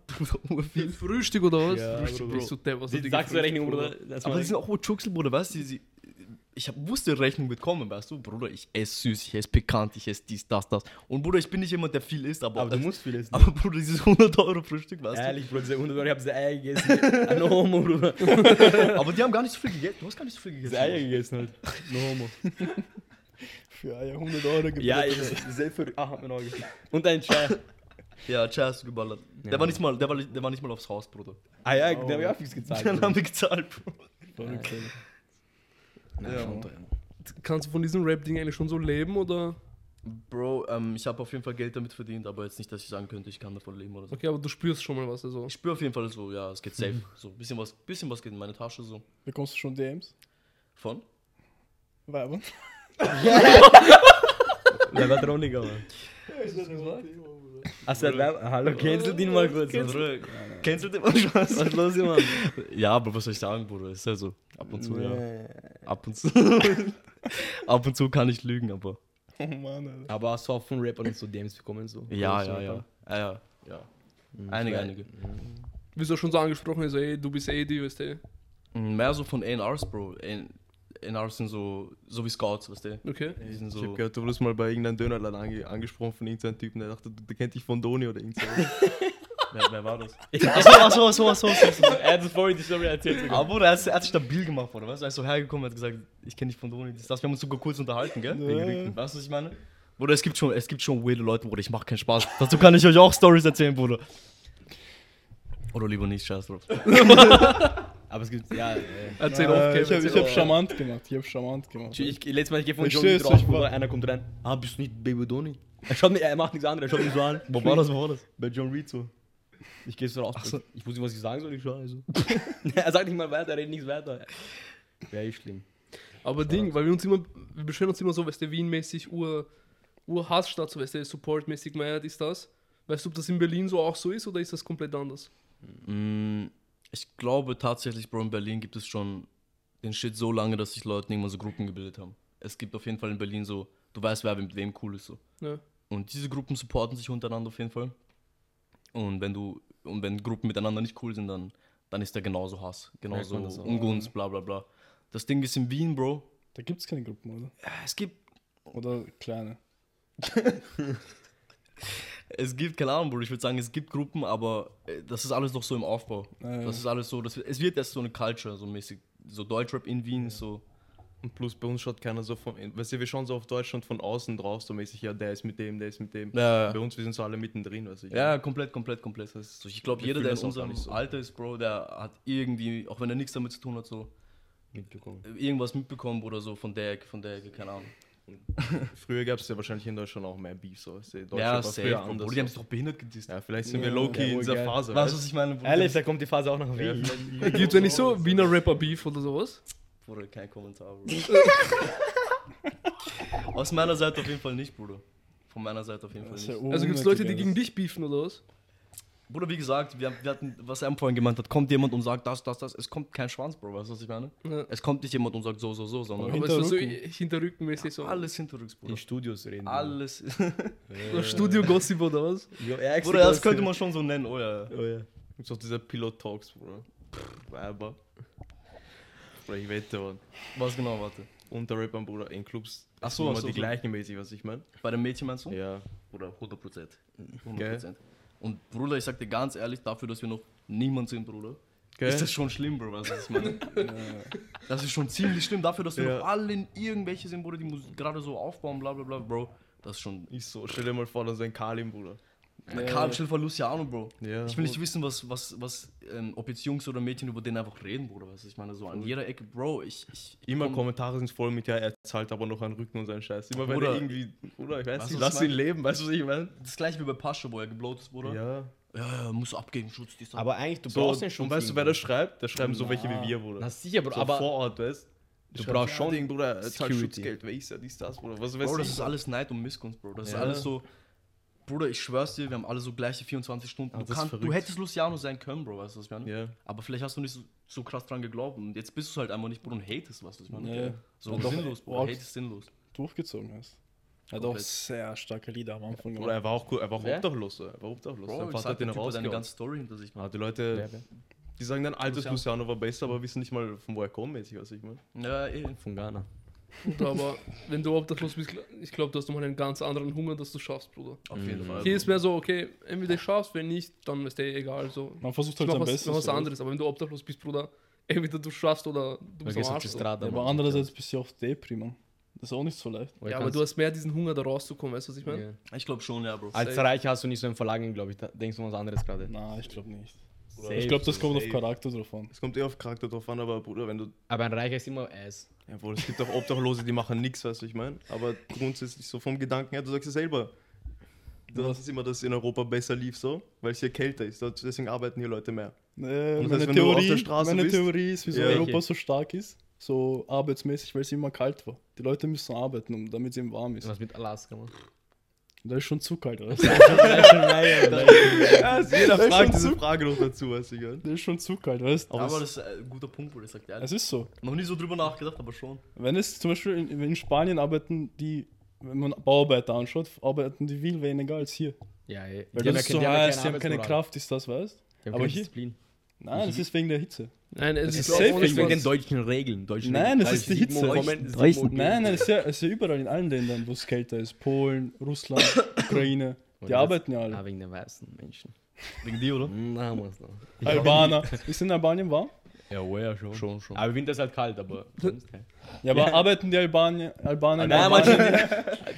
Viel *laughs* Frühstück oder was? Ja, Frühstück Bro. bist du der, was die Sagst du Rechnung, Bruder? Aber die sind auch Urschuxel, Bruder, weißt du? Ich hab, wusste, Rechnung wird kommen, weißt du? Bruder, ich esse süß, ich esse pikant, ich esse dies, das, das. Und Bruder, ich bin nicht jemand, der viel isst, aber. aber du musst viel essen. aber Bruder, dieses 100 Euro Frühstück, weißt Ehrlich, Bruder, diese 100 Euro, ich hab diese Eier gegessen. Ein Homo, Bruder. du? *laughs* Aber die haben gar nicht so viel gegessen. Du hast gar nicht so viel gegessen. Diese Eier gegessen halt. No Homo. *laughs* für Eier 100 Euro gebeten. Ja, ich selber. Ach, hab mir noch gegessen. Und ein Chai. Ja, Chai hast du geballert. Der, Ja. war nicht mal, der, war, der war nicht mal aufs Haus, Bruder. Ah ja, der hab ich auch nichts gezahlt. Dann haben wir gezahlt, Bro. Verrückt. Nein, Ja, schon. Kannst du von diesem Rap-Ding eigentlich schon so leben oder? Bro, ähm, ich habe auf jeden Fall Geld damit verdient, aber jetzt nicht, dass ich sagen könnte, ich kann davon leben oder so. Okay, aber du spürst schon mal was, also. Ich spüre auf jeden Fall so, ja, es geht safe. So, bisschen was, bisschen was geht in meine Tasche so. Bekommst du schon DMs? Von? Werbung? Der war Troniger, Mann. Hast du halt Werbung? Hallo, cancel ihn mal kurz. Kennst du den mal Spaß? Was ist los Mann? Ja, aber was soll ich sagen, Bruder? Ist ja so. Ab und zu, ja. Ab und zu. *laughs* Ab und zu kann ich lügen, aber. Oh Mann, Alter. Aber hast du auch von Rappern so DMs bekommen? So? Ja, ja, ja. Ja, ja. ja. Mhm, Einige, einige. Wie du schon so angesprochen hast, ey, du bist eh die, weißt du. Mm, Mehr so von A&Rs, Bro. A&Rs sind so, so wie Scouts, weißt du? Okay. Die sind Ich so. hab gehört, du wurdest mal bei irgendeinem Dönerladen ange angesprochen von irgendeinem Typen, der dachte, der kennt dich von Doni oder irgend so. *laughs* Wer, wer war das? *laughs* Achso, achso, achso, achso. achso. Er hat es vorhin die Story erzählt. sogar. Aber Bruder, er hat, er hat sich stabil gemacht, oder was? Er ist so hergekommen und hat gesagt, ich kenne dich von Doni. Das, das. Wir haben uns sogar kurz unterhalten, gell? Wegen Ricken. Weißt du, was ich meine? Bruder, es gibt schon, es gibt schon weirde Leute, Bruder, ich mach keinen Spaß. Dazu kann ich euch auch Stories erzählen, Bruder. Oder lieber nicht, scheiß drauf. *laughs* Aber es gibt, ja. Äh, Erzähl Äh, auf, ich hab, Kevin. ich hab charmant gemacht. Ich hab charmant gemacht. ich, ich, letztes Mal, ich gehe von John Verstehst Reed du, raus, ich Bruder, war- einer kommt rein. Ah, bist du nicht Baby Doni? Er, schaut nicht, er macht nichts anderes, er schaut mich so an. *laughs* Wo war das, wo war das? Bei John Reed so. Ich gehe so raus. Ich wusste nicht, was ich sagen soll, ich schaue so. *laughs* er sagt nicht mal weiter, er redet nichts weiter. Wäre echt schlimm. Aber Ding, weil wir uns immer, wir beschweren uns immer so, weißt du, Wien-mäßig, Ur, Ur-Hassstadt, so, weißt du, Support-mäßig, Meier, ist das. Weißt du, ob das in Berlin so auch so ist oder ist das komplett anders? Mm, Ich glaube tatsächlich, Bro, in Berlin gibt es schon den Shit so lange, dass sich Leute irgendwann so Gruppen gebildet haben. Es gibt auf jeden Fall in Berlin so, du weißt, wer mit wem cool ist so. Ja. Und diese Gruppen supporten sich untereinander auf jeden Fall. Und wenn du, und wenn Gruppen miteinander nicht cool sind, dann, dann ist da genauso Hass, genauso auch. Ungunst, bla bla bla. Das Ding ist in Wien, Bro. Da gibt's keine Gruppen, oder? Ja, Es gibt, Oder kleine. *laughs* es gibt, keine Ahnung, Bro, ich würde sagen, es gibt Gruppen, aber äh, das ist alles noch so im Aufbau. Äh, Das ist alles so, das, es wird erst so eine Culture, so mäßig. So Deutschrap in Wien ist so. Und plus bei uns schaut keiner so von, weißt du, wir schauen so auf Deutschland von außen drauf, so mäßig, ja, der ist mit dem, der ist mit dem. Ja, Bei uns, wir sind so alle mittendrin, weißt du. Ja, komplett, komplett, komplett. So. Ich glaube, jeder, der in unserem so. Alter ist, Bro, der hat irgendwie, auch wenn er nichts damit zu tun hat, so Mitbekommen. irgendwas mitbekommen oder so von der Ecke, von der Ecke, keine Ahnung. *laughs* Früher gab es ja wahrscheinlich in Deutschland auch mehr Beef, so. Deutschland Ja, früher anders. Bro, die haben sich doch behindert gedisst. ja, vielleicht sind wir Ja, low-key ja, in dieser geil. Phase, Weißt du, was ich meine? Ehrlich, da kommt die Phase auch nach Ja, Wien. vielleicht- *laughs* Gibt es ja nicht so Wiener Rapper-Beef oder sowas? Bruder, kein Kommentar, Bro. *laughs* Aus meiner Seite auf jeden Fall nicht, Bruder. Von meiner Seite auf jeden Fall ja nicht. Also gibt es Leute, die gegen dich beefen oder was? Bruder, wie gesagt, wir, wir hatten, was er vorhin gemeint hat, kommt jemand und sagt das, das, das. Es kommt kein Schwanz, Bro, weißt du, was ich meine? Ja. Es kommt nicht jemand und sagt so, so, so, sondern Aber es ist so Hinterrücken. hinterrückenmäßig so. alles hinterrücks, Bruder. In Studios reden. Alles. So *laughs* Studio-Gossip oder was? Ja, ja, Bruder, das könnte man schon so nennen, oh ja. Oh ja. Gibt's auch diese Pilot-Talks, Bruder. Aber. Bruder, ich wette, Mann. Was genau, warte. Unter Rappern, Bruder, in Clubs. Ach so, immer so, die so. gleichen mäßig, was ich meine. Bei den Mädchen meinst du? Ja. Oder 100 Prozent. Gell? 100 Und Bruder, ich sag dir ganz ehrlich, dafür, dass wir noch niemand sind, Bruder, Gell? ist das schon schlimm, Bro, was ich meine. *laughs* das ist schon ziemlich schlimm, dafür, dass wir Ja. noch alle in irgendwelche sind, Bruder, die Musik gerade so aufbauen, bla bla bla, Bro. Das ist schon. Ich so, stell dir mal vor, das ist ein Kalim, Bruder. Ja. Karl, vor, Luciano, Bro. Ja. Ich will nicht wissen, was, was, was, ähm, ob jetzt Jungs oder Mädchen über den einfach reden, Bruder. Was ich meine, so an jeder Ecke, Bro. Ich, ich Immer komm- Kommentare sind voll mit, ja, er zahlt aber noch einen Rücken und seinen Scheiß. Immer wenn Bruder. er irgendwie, Bruder, ich weiß Weißt nicht, du, lass ihn leben, weißt du, was ich meine? Das gleiche wie bei Pascha, wo er geblowt ist, Bruder. Ja. ja, ja muss abgeben, Schutz, dies, das. Aber eigentlich, du So, brauchst den schon. und weißt du, wer das schreibt? Das schreiben so welche wie wir, Bruder. Na sicher, Bro, so aber vor Ort, weißt du Schreibt, brauchst ja, schon. Ding, Bruder, er zahlt Security. Schutzgeld, wer ist er, dies, das, Bruder. Was Bro, das ich? ist alles Neid und Missgunst, Bro. Das ist Ja. alles so. Bruder, ich schwör's dir, wir haben alle so gleiche 24 Stunden. Ah, Du, kannst, du hättest Luciano sein können, Bro, weißt du, was ich meine? Ja. Aber vielleicht hast du nicht so, so krass dran geglaubt und jetzt bist du halt einfach nicht, Bruder, und hatest, was ich meine? Ja. So doch, sinnlos, Bruder. Hate ist sinnlos. durchgezogen hast. Er hat auch sehr starke Lieder am Anfang Oder er war auch, cool- er war auch obdachlos. Er war obdachlos. Bro, Sein Vater hat dir, ihn der Typ hat eine rausgehauen. ganze Story hinter sich. Ah, die Leute, Wer, wer? die sagen dann, altes Luciano. Luciano war besser, aber wissen nicht mal, von wo er kommt, mäßig, was ich meine. Ja, eh. Von Ghana. Gut, aber wenn du obdachlos bist, ich glaube, du hast nochmal einen ganz anderen Hunger, dass du schaffst, Bruder. Auf jeden Mhm. Fall. Hier ist mehr so, okay, entweder ich schaff's, wenn nicht, dann ist der egal. So. Man versucht halt sein was, Bestes. was oder? anderes, aber wenn du obdachlos bist, Bruder, entweder du schaffst oder du bist am auf Arsch. die So. Strada. Ja, aber andererseits bist du auch Depri, man. Das ist auch nicht so leicht. Ja, aber du hast mehr diesen Hunger, da rauszukommen, weißt du, was ich meine? Ja. Ich glaube schon, ja, Bro. Als Safe. Reicher hast du nicht so ein Verlangen, glaube ich. Da denkst du an was anderes gerade. Na, ich glaube nicht. Safe, Ich glaube, das kommt auf safe. Charakter drauf an. Es kommt eher auf Charakter drauf an, aber Bruder, wenn du. Aber ein Reicher ist immer Ass. Jawohl, es gibt auch Obdachlose, die machen nichts, weißt du, ich meine. Aber grundsätzlich so vom Gedanken her, du sagst es selber. Du hast es immer, dass es in Europa besser lief, so, weil es hier kälter ist. Deswegen arbeiten hier Leute mehr. Äh, meine heißt, Theorie, der Straße meine bist- Theorie ist, wieso Ja. Europa so stark ist, so arbeitsmäßig, weil es immer kalt war. Die Leute müssen arbeiten, um, damit es eben warm ist. Was mit Alaska, man? Da ist schon zu kalt, oder? *laughs* Ja, jeder Das ist schon fragt diese zu- Frage noch dazu, weißt du, gell? Das ist schon zu kalt, weißt Aber, Aber das ist ein guter Punkt, Bruder. Ich sag dir Es ist so. Noch nie so drüber nachgedacht, aber schon. Wenn es zum Beispiel in, in Spanien arbeiten die, wenn man Bauarbeiter anschaut, arbeiten die viel weniger als hier. Ja, ey. Weil Die haben das ja so haben ja heiß, die haben keine. Kraft, ist das, weißt haben Aber keine hier- Disziplin. Nein, das ist wegen der Hitze. Nein, es Das ist ist wegen den deutschen Regeln. Deutschen Nein, das Regeln. ist die Hitze. Monate- Nein, nein, es ist, ja, es ist ja überall in allen Ländern, wo es kälter ist. Polen, Russland, *coughs* Ukraine. Die Und arbeiten ja Ah, alle. wegen den weißen Menschen. Wegen dir, oder? Na, muss noch. Albaner. Ist in Albanien warm? Ja, oh ja, schon. Schon, schon. Aber im Winter ist halt kalt, aber *laughs* sonst. Ja, aber arbeiten die Albaner, Albaner in Nein, Albanien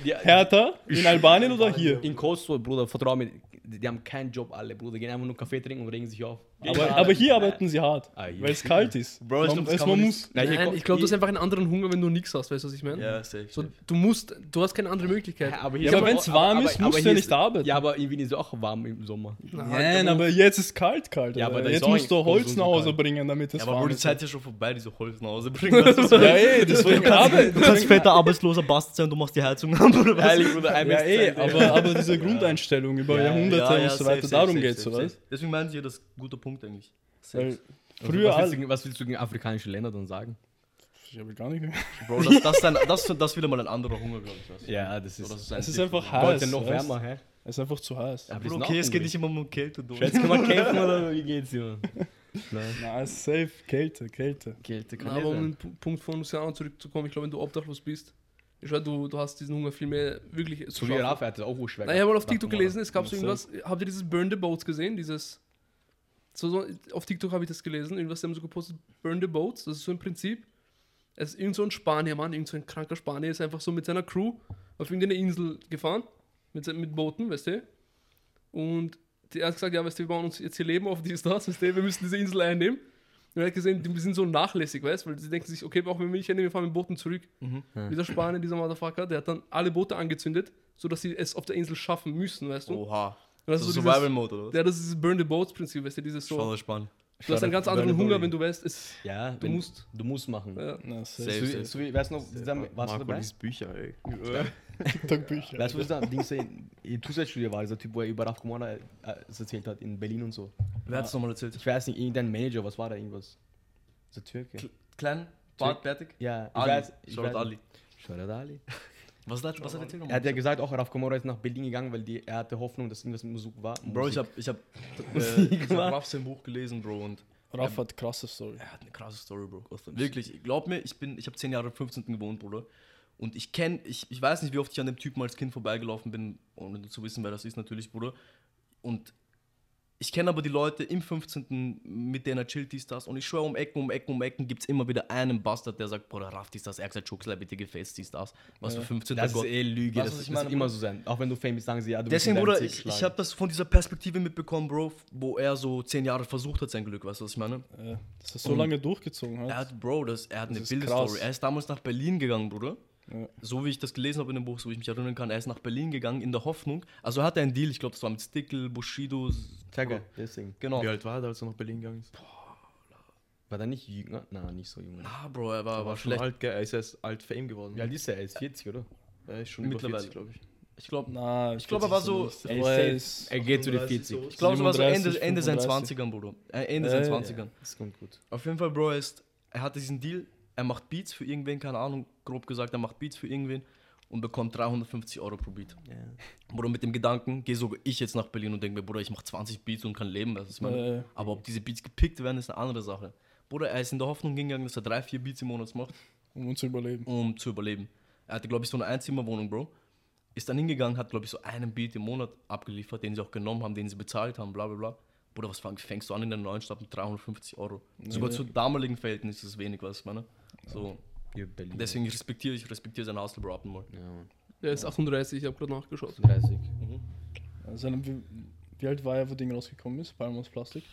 Die, *laughs* *laughs* härter in Albanien oder hier? in Kosovo, Bruder, vertrau mir, die, die haben keinen Job alle, Bruder. Gehen einfach nur Kaffee trinken und regen sich auf. Aber, aber hier arbeiten sie hart, Ah, weil es kalt ist. Bro, ich man, glaub, das es, man man muss. Nein, Nein, ich glaube, du hast einfach einen anderen Hunger, wenn du nichts hast, weißt du, was ich meine? Ja, safe. So, safe. du musst, du hast keine andere Möglichkeit. Ja, aber Ja, aber wenn es warm aber- ist, aber musst du hier ja ist- nicht arbeiten. Ja, aber in Wien ist es auch warm im Sommer. Nein, aber jetzt ist kalt, kalt. Ja, aber ist jetzt musst du Holz nach Hause bringen, damit es Ja, aber warm Bro, die ist. Zeit ist ja schon vorbei, diese Holz nach Hause bringen. *laughs* Das ist Ja, ey, deswegen arbeiten. Du kannst fetter arbeitsloser Bast sein, du machst die Heizung an, oder was? Ehrlich, Ja, eh, zwei- aber, aber diese *laughs* Grundeinstellung über Ja, Jahrhunderte und so weiter, darum geht's, oder? Deswegen meinen sie, das ist ein guter Punkt eigentlich. Weil Safe. früher was, willst du, was willst du gegen afrikanische Länder dann sagen? Ich habe gar nicht gehört. Bro, das, das, ist ein, das, das wieder mal ein anderer Hunger, glaube ich. du? Ja, das ist. So, das ist ein Es ist einfach heiß. Heute noch weißt? wärmer, hä? Es ist einfach zu heiß. Aber Bro, okay, es geht nicht immer um Kälte, du. Jetzt kann man *laughs* kämpfen oder wie geht's dir? Nein. Na, es ist safe, Kälte, Kälte. Kälte Na, kann aber nicht um den Pu- Punkt von Luciano zurückzukommen, ich glaube, wenn du obdachlos bist, ich weiß, du, du hast diesen Hunger viel mehr wirklich zu So wie. Rafa hat es auch schwer. Ich habe mal auf. TikTok gelesen, es gab so Ja, irgendwas, habt ihr dieses Burn the Boats gesehen? Dieses, so, so, auf TikTok habe ich das gelesen, irgendwas, die haben so gepostet, Burn the Boats, das ist so im Prinzip, es ist irgend so ein Spanier, Mann, irgend so ein kranker Spanier, ist einfach so mit seiner Crew auf irgendeine Insel gefahren, mit, mit Booten, weißt du, und der hat gesagt, ja, weißt du, wir bauen uns jetzt hier Leben auf dies, das, weißt du, wir müssen diese Insel einnehmen. Und er hat gesehen, die sind so nachlässig, weißt du, weil sie denken sich, okay, auch wenn wir nicht einnehmen, wir fahren mit Booten zurück. Mhm. Dieser Spanier, dieser Motherfucker, der hat dann alle Boote angezündet, sodass sie es auf der Insel schaffen müssen, weißt du? Oha. Das Das ist so dieses, Survival-Mode, oder ja, das ist Burn the Boats Prinzip, weißt du, dieses so. das spannend. Du hast einen ganz anderen Hunger, wenn du weißt, es, Ja, du musst. Du musst machen. Ja. Na, So, safe. Safe. wie- so weißt du noch, dieser, warst du Marco dabei? liest Bücher, ey. *laughs* TikTok-Bücher. Weißt du, was da Dings in in Zusatzstudie war, dieser Typ, wo er über Raf Komora äh, es erzählt hat, in Berlin und so. Wer hat es nochmal erzählt? Ich weiß nicht, irgendein Manager, was war da irgendwas? Der Türke. Kl- Klein, Bart, bärtig? Ja, ich Ali. weiß. Ich Shoutout weiß, Ali. Shoutout Ali. Was hat, was hat er erzählt? Er hat ja gesagt, auch Raf Komora ist nach Berlin gegangen, weil die, er hatte Hoffnung, dass irgendwas mit Musik war. Bro, ich Musik. hab, ich hab, *laughs* äh, ich hab Ruff sein Buch gelesen, Bro, und Raff hat krasse Story. Er hat eine krasse Story, Bro. Wirklich, glaub mir, ich bin, ich habe zehn Jahre im 15. gewohnt, Bruder. Und ich kenne, ich, ich weiß nicht, wie oft ich an dem Typen als Kind vorbeigelaufen bin, ohne zu wissen, wer das ist, natürlich, Bruder. Und ich kenne aber die Leute im 15., mit denen er chillt, dies, das. Und ich schwöre, um Ecken, um Ecken, um Ecken gibt es immer wieder einen Bastard, der sagt, Bruder, Raff, dies, das, er hat gesagt, Schuxler, bitte gefällt dies, das. Was für 15. Das ist Gott. eh Lüge, Weißt das, du, was ich das meine, wird immer so sein. Auch wenn du famous sagen sie, ja, du Deswegen, bist Bruder, ich, ich habe das von dieser Perspektive mitbekommen, Bro, wo er so zehn Jahre versucht hat, sein Glück, weißt du, was ich meine? Äh, dass er so Und- lange durchgezogen hat. Er hat, Bro, das, er hat Das eine ist wilde krass. Story. Er ist damals nach Berlin gegangen, Bruder. Ja. So wie ich das gelesen habe in dem Buch, so wie ich mich erinnern kann, er ist nach Berlin gegangen in der Hoffnung. Also er hatte einen Deal, ich glaube, das war mit Stickel, Bushido. Zeige, deswegen. Genau. Wie alt war er, als er nach Berlin gegangen ist? War der nicht jünger? Nein, nicht so jung. Ah, Bro, er war, Er war schon schlecht. alt, gell? Er ist erst alt Fame geworden. Alt ist er? Er ist 40, oder? Er ist schon über Mittlerweile. 40, glaube ich. Ich glaube, Na, Ich glaube, er war so-. Er er ist. Er geht zu den 38 40. so. ich glaube, es war so 37, Ende, Ende seinen 35. 20ern, Bruder. Äh, Ende Äh, seinen ja. 20ern. Das kommt gut. Auf jeden Fall, Bro, er ist, er hatte diesen Deal, er macht Beats für irgendwen, keine Ahnung, grob gesagt, er macht Beats für irgendwen und bekommt 350 Euro pro Beat. Ja. Bruder, mit dem Gedanken, gehe sogar ich jetzt nach Berlin und denke mir, Bruder, ich mache 20 Beats und kann leben. Das ist meine, Äh. Aber ob diese Beats gepickt werden, ist eine andere Sache. Bruder, er ist in der Hoffnung gegangen, dass er drei, vier Beats im Monat macht, um zu überleben. um zu überleben. Er hatte, glaube ich, so eine Einzimmerwohnung, Bro. Ist dann hingegangen, hat, glaube ich, so einen Beat im Monat abgeliefert, den sie auch genommen haben, den sie bezahlt haben, bla bla bla. Bruder, was fängst du an in der neuen Stadt mit 350 Euro? Sogar Ja. zu damaligen Verhältnissen ist es wenig, was ich meine. So, Hier Berlin. deswegen respektiere ich, respektiere seinen Hustle, Bro, ab und mal. Ja, Mann. Der ist 38, ich habe gerade nachgeschaut. 30. Also, wie, wie alt war er, wo Ding rausgekommen ist? Palm aus Plastik?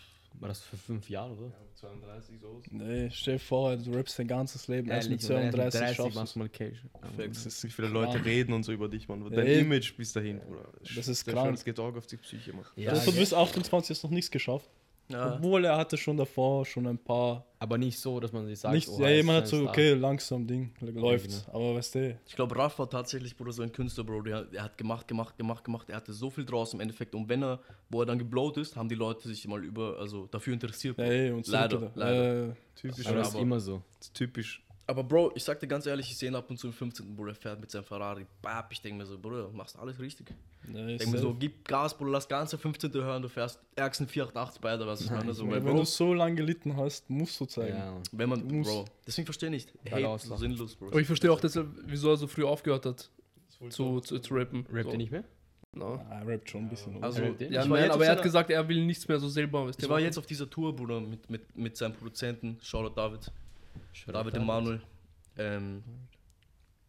War das für fünf Jahre, oder? 32 so. Nee, stell dir vor, du rappst dein ganzes Leben. Erst mit Ehrlich, oder? 32 schaffst machst mal Cash. Das ist, wie viele Leute reden und so über dich, man. Dein Ey. Image bis dahin, Bruder. Das ist Der krank. Schwanz geht auch auf die Psyche, man. Ja, also, du bist 28, hast noch nichts geschafft. Ja. Obwohl er hatte schon davor schon ein paar. aber nicht so, dass man sich sagt, nicht, oh, ja, jemand hat so, okay, langsam Ding, läuft. genau. Aber weißt du, Ich glaube, Raff war tatsächlich, Bruder, so ein Künstler, Bro. Der, der hat gemacht, gemacht, gemacht, gemacht. Er hatte so viel draus im Endeffekt. Und wenn er, wo er dann geblowt ist, haben die Leute sich mal über, also dafür interessiert. Ja, ey, und leider, leider. Äh, Typisch, Aber das ist immer so. typisch. Aber Bro, ich sag dir ganz ehrlich, ich sehe ihn ab und zu im 15. Bruder, er fährt mit seinem Ferrari. Bap, ich denke mir so, Bruder, machst alles richtig. ja, Ich denke mir so, gib Gas, Bruder, lass ganze 15. hören, du fährst ärgsten 488 beide, was ich meine. So, Weil wenn Bro, du so lange gelitten hast, musst du zeigen. Ja, wenn man, musst- Bro, deswegen verstehe ich nicht. Hate, so sinnlos, Bro. Aber ich verstehe auch deshalb, wieso er so früh aufgehört hat zu, zu, zu rappen. Rappt so. er nicht mehr? No. Ah, er rappt schon ein bisschen. Also, er? Ja, nein, aber er hat gesagt, er will nichts mehr so selber. Ich war jetzt auf dieser Tour, Bruder, mit, mit, mit seinem Produzenten, Shoutout David, Shoutout David. Emanuel. Ähm,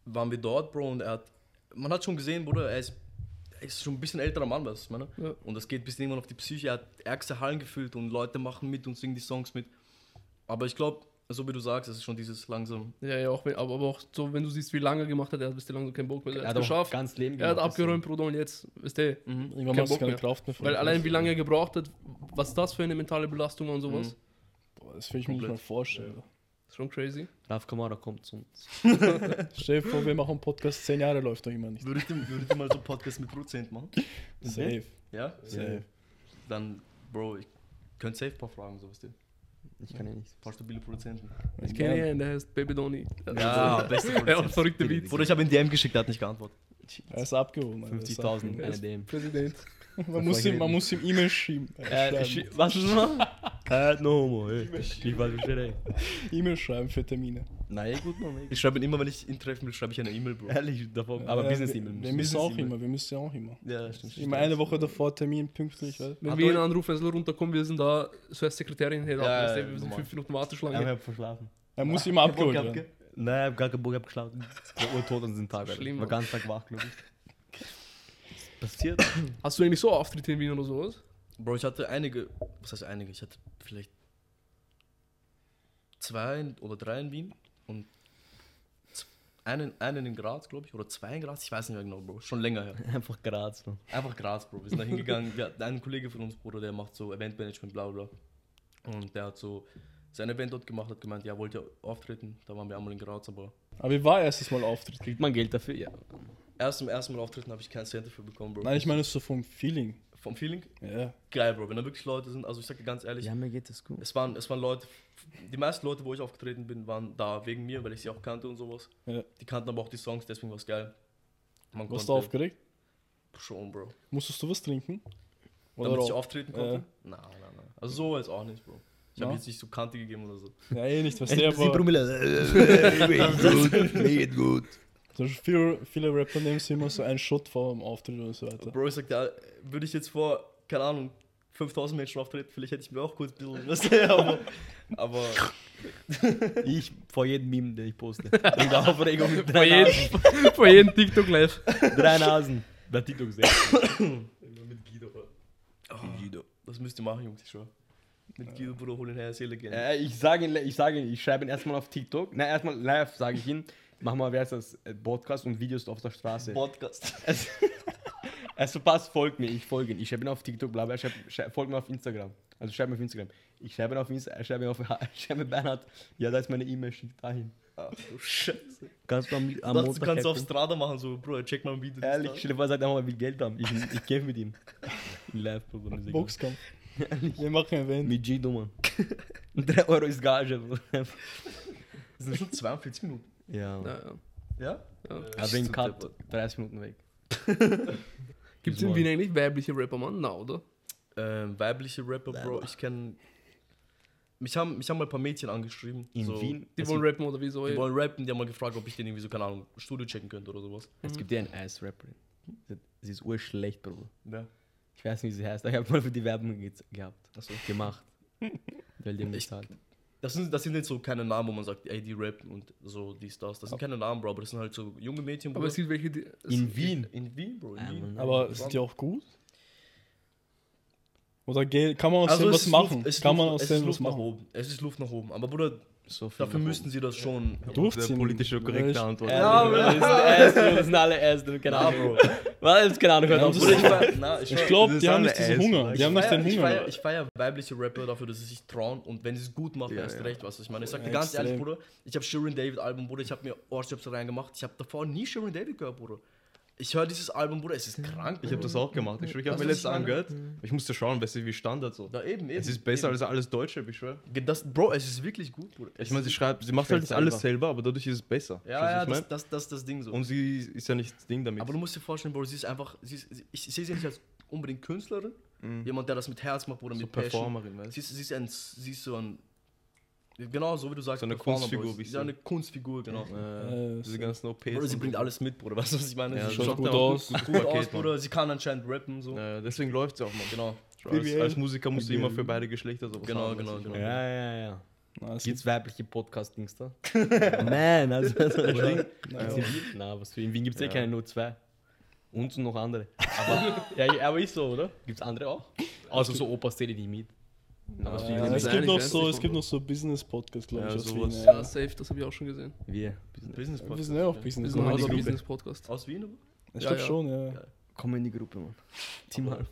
waren wir dort, Bro, und er hat, man hat schon gesehen, Bruder, er ist, er ist schon ein bisschen älterer Mann, weißt du, was ich meine? Ja. Und das geht bis irgendwann auf die Psyche, er hat ärgste Hallen gefüllt und Leute machen mit und singen die Songs mit. Aber ich glaube, so wie du sagst, es ist schon dieses langsam, Ja, ja, auch wenn, aber, aber auch so, wenn du siehst, wie lange er gemacht hat, er hat bis langsam keinen Bock mehr. Er Er hat es geschafft. ganz Leben Er hat gemacht, abgeräumt, Bruder, und jetzt, weißt du, Irgendwann kein Bock keine mehr. Kraft mehr. weil allein wie lange er gebraucht hat, was das für eine mentale Belastung war und sowas, Mhm. Boah, das will ich mir nicht mal vorstellen. Ist schon crazy. Raf Kamara kommt zu uns. *laughs* Stell dir vor, wir machen einen Podcast, zehn Jahre läuft doch immer nicht. Würde ich, dir- würde ich dir mal so einen Podcast mit Produzent machen? Safe. Ja? Safe. Dann, Bro, ich könnte safe ein paar Fragen, so weißt du. Ich kann ja nicht. Ein paar stabile Produzenten. Ich kenne einen, der heißt Baby Donny. Ja, beste *laughs* Er hat Produzent. verrückte Beats. Oder ich habe ihn DM geschickt, er hat nicht geantwortet. Er ist abgehoben. Alter, er ist 50.000 abgehoben. eine dem. Präsident. *laughs* Man muss ihm, man muss ihm E-Mail schieben. Äh, was ist das? Äh, no homo, ey. Ich weiß nicht, ey. E-Mail schreiben für Termine. Nein, gut, Mann. ey. Ich schreibe ihn immer, wenn ich ihn treffen will, schreibe ich eine E-Mail, Bro. Ehrlich, davon. Aber Äh, Business-E-Mail. Wir, wir müssen- auch immer, wir müssen ja auch immer. Ja, stimmt. Immer eine Woche davor Termin pünktlich. Weil Wenn Hat wir ihn anrufen, er soll runterkommen, wir sind da, so als Sekretärin, hey, Ja, ja, ja, wir sind normal. fünf Minuten Aber ich Warteschlange. hab verschlafen. er muss immer *laughs* abgeholt werden. Nein, ich hab gar keinen Bock, ich hab geschlafen. Ich war urtot an diesem Tag, Alter. Schlimm, Ich war Mann. ganz Tag wach, glaube ich. *laughs* Passiert? Hast du eigentlich so Auftritte in Wien oder sowas? Bro, ich hatte einige, was heißt einige? Ich hatte vielleicht zwei oder drei in Wien und einen, einen in Graz, glaube ich, oder zwei in Graz, ich weiß nicht mehr genau, Bro, schon länger her. *laughs* Einfach Graz, Mann. Einfach Graz, Bro. Wir sind da *laughs* hingegangen. Wir hatten einen Kollege von uns, Bruder, der macht so Eventmanagement, bla. bla. Und der hat so sein Event dort gemacht, hat gemeint, ja, wollt ihr auftreten? Da waren wir einmal in Graz, aber Aber wie war erstes Mal Auftritt? Kriegt man Geld dafür? Ja. erst im ersten Mal auftreten habe ich keinen Cent dafür bekommen, Bro. Nein, ich meine so vom Feeling. Vom Feeling? Ja. Geil, Bro. Wenn da wirklich Leute sind, also ich sag dir ganz ehrlich, Ja, mir geht es gut. es, waren, es waren Leute, die meisten Leute, wo ich aufgetreten bin, waren da wegen mir, weil ich sie auch kannte und sowas. Ja. Die kannten aber auch die Songs, deswegen war es geil. Man Warst du aufgeregt? Schon, Bro. Musstest du was trinken? Oder Damit ich auftreten konnte? Nein, nein, nein. Also so jetzt auch nicht, Bro. Ich habe Ja. jetzt nicht so Kante gegeben oder so. Ja, eh nicht, was der, aber Geht *laughs* gut. so viele, viele Rapper nehmen sich immer so einen Shot vor dem Auftritt und so weiter. Bro, ich sag dir, würde ich jetzt vor, keine Ahnung, 5000 Menschen auftreten, vielleicht hätte ich mir auch kurz ein bisschen *laughs* was aber, aber *laughs* Ich vor jedem Meme, den ich poste. In der Aufregung mit Vor drei jedem, vor jedem TikTok live. Drei Nasen. Bei TikTok sehen. mit Guido. Guido. Das müsst ihr machen, Jungs, ich schwör. Mit Guido, Bruder, hol ihn her, Seele gehen. Äh, ich sage ihn, ich sage ihn, ich schreibe ihn erstmal auf TikTok. Nein, erstmal live sage ich ihn. Mach mal, wer ist das? Äh, Podcast und Videos auf der Straße. Podcast. *laughs* Es, es verpasst, folgt mir, ich folge ihn. Ich schreibe ihn auf TikTok, bla bla, schreib, schreib, folgt mir auf Instagram. Also schreib mir auf Instagram. Ich schreibe ihn auf Instagram, schreibe ihn auf, *laughs* ich schreibe Bernhard, ja, da ist meine E-Mail, schick dahin. Ach du Scheiße. Kannst du am, am dachte, du Montag kannst auf? Strada machen, so, Bro, check mal ein Video. Ehrlich, stell dir vor, sagt er mal, will Geld haben. Ich, ich kämpfe mit ihm. *laughs* Live-Programm. Boxkampf. Wir machen ein Event. Mit Gido, Mann. 3 Euro ist Gage, Bro. Das sind schon 42 Minuten. Ja. Ja, ja. Ja? Ja. Aber wegen Cut 30 Minuten weg. Gibt es in Wien eigentlich weibliche Rapper, Mann? Na, oder? Ähm, weibliche Rapper, Bro, ich kenne. Mich haben, mich haben mal ein paar Mädchen angeschrieben. In so, Wien. Die wollen rappen oder wieso? Die wollen rappen, die haben mal gefragt, ob ich denen irgendwie so, keine Ahnung, Studio checken könnte oder sowas. Es gibt ja eine Ass-Rapperin. Sie- Sie ist urschlecht, Bro. Ja. Ich weiß nicht, wie sie heißt, aber ich habe mal für die Werbung ge gehabt. Achso. Gemacht. *laughs* Weil die haben Ich- nicht halt. Das sind, das sind jetzt so keine Namen, wo man sagt, ey, die rappen und so, dies, das. Das sind keine Namen, Bro, aber das sind halt so junge Mädchen, Aber Bruder. es gibt welche, die. es- In Wien. In Wien, Bro, in Ah, Wien. Aber sind die auch gut? Oder kann man aus Also dem es was ist machen? Luft, es ist kann man Luft, aus es dem ist was Luft nach machen? oben. Es ist Luft nach oben. Aber Bruder, So viel dafür müssten sie das schon. Durchziehen. Der politische korrekte Ja, Antwort. Ja. Das sind alle du, keine Ahnung. Bro. Was? Jetzt keine Ahnung, Ja, das ich ich na, ich glaube, die haben nicht diesen Hunger. Die haben ich nicht den Hunger. feier, ich feier weibliche Rapper dafür, dass sie sich trauen und wenn sie es gut machen, Ja, erst ja. recht, was ich meine. Ich sag dir ganz ehrlich. Bruder, ich habe Shirin David Album, Bruder, ich habe mir Ohrstöpsel reingemacht. Ich habe davor nie Shirin David gehört, Bruder. Ich höre dieses Album, Bruder, es ist krank. Ich habe das auch gemacht. Ich, ich habe Weißt mir du, was letztens ich angehört. Musste schauen, besser wie Standard so. Da eben, eben. Es ist besser eben. als alles Deutsche, ich schwör. Das, Bro, es ist wirklich gut, Bruder. Ich meine, sie schreibt, sie macht halt das alles selber, aber dadurch ist es besser. Ja, du, ja, das, das, das, das Ding so. Und sie ist ja nicht das Ding damit. Aber du musst dir vorstellen, Bro, sie ist einfach, sie ist, ich sehe sie nicht als unbedingt Künstlerin, Mhm. jemand, der das mit Herz macht, Bruder, so mit Passion. Performerin, weißt Sie ist, sie, ist ein, sie ist so ein, genau so wie du sagst, So eine Kunstfigur, wie Sie ist ich ja eine Kunstfigur, genau. Äh, Äh, diese ganzen OPs. Bruder, sie bringt so. alles mit, Bruder, weißt du, was ich meine? Ja, sie schaut gut ja auch aus. Gut, Gutes aus, Bruder, sie kann anscheinend rappen, so. Ja, deswegen läuft es auch, Mann. Genau, Als, als Musiker musst du immer für beide Geschlechter sowas Genau, haben, genau, genau. Ja, ja, ja. Na, es Gibt's weibliche Podcast-Dings da? *laughs* Man, also so ein Ding. Naja. Sind die- Na, was für in Wien gibt's eh keine, nur zwei. Und noch andere. *laughs* Aber, ja, aber ist so, oder? Gibt's andere auch? *laughs* Außer so Opas zähle ich nicht mit. Aber Ja, wir, es gibt noch so, es gibt noch so Business-Podcasts, glaube Ja, ich, aus. Wien. Ja, Ja. safe, das habe ich auch schon gesehen. wir. Business Wir sind ja auch Business. also ein Gruppe. Business-Podcast. Aus Wien, aber? Ich Ja, glaube ja. schon, ja. Kommen in die Gruppe, Mann. Team Aber- Alpha.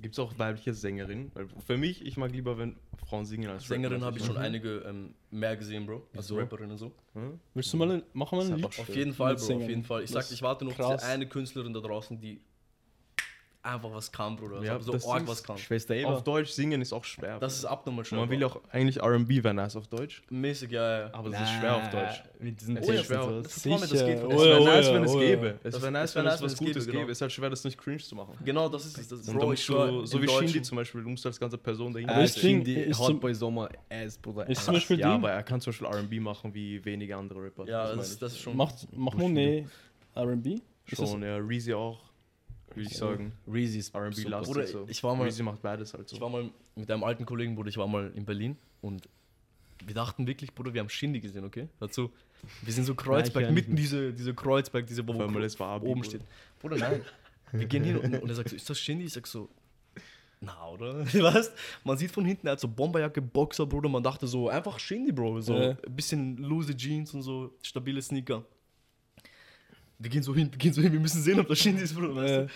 Gibt es auch weibliche Sängerinnen? Weil für mich, ich mag lieber, wenn Frauen singen als Sängerin Rapper, habe ich schon einige ähm, mehr gesehen, Bro. Also? Rapperinnen und so. Hm? Willst du mal, machen wir ein Lied? Auf jeden Fall, Bro, auf jeden Fall. Ich sag, ich warte nur auf eine Künstlerin da draußen, die einfach was kann, Bruder. Ja, Also so arg was kann. Schwester Eva. Auf Deutsch singen ist auch schwer. Das ist abnormal schwer. man will auch eigentlich RB wäre nice auf Deutsch, mäßig, ja, ja. aber das ist schwer auf Deutsch. Mit diesen Es Oh ja, ist schwer. Das ist das geht. Es Es Oh wäre nice, wenn es oh gäbe. Es wäre nice, es wenn es nice, wenn was es Gutes gäbe. Es ist halt schwer, das nicht cringe zu machen. Genau, das ist es. Bro, ich musst schwör, du, so wie Shindy zum Beispiel, du musst als ganze Person dahinter Ah, ist zum- Hotboy Sommer Ass, Bruder. Ist zum Beispiel Ja, aber er kann zum Beispiel RB machen wie wenige andere Rapper. Ja, das, ist schon. macht, macht Monet R&B? Schon, ja. Reezy auch, würde ich sagen. Reezy's RB super. Bruder, so. ich war mal- Reezy macht beides halt so. Ich war mal mit einem alten Kollegen, Bruder, ich war mal in Berlin und wir dachten wirklich, Bruder, wir haben Shindy gesehen, okay? Dazu, wir sind so Kreuzberg, ich mitten diese, diese Kreuzberg, diese wo allem, es war Abi, oben Bruder. steht. Bruder, nein. Wir gehen hin und, und er sagt so, ist das Shindy? Ich sag so, na, oder? *laughs* Weißt Man sieht von hinten, er hat so Bomberjacke, Boxer, Bruder. Man dachte so, einfach Shindy, Bro. So Ja. ein bisschen loose Jeans und so, stabile Sneaker. Wir gehen so hin, wir gehen so hin, wir müssen sehen, ob das Shindy ist, Bruder. Weißt Ja. du?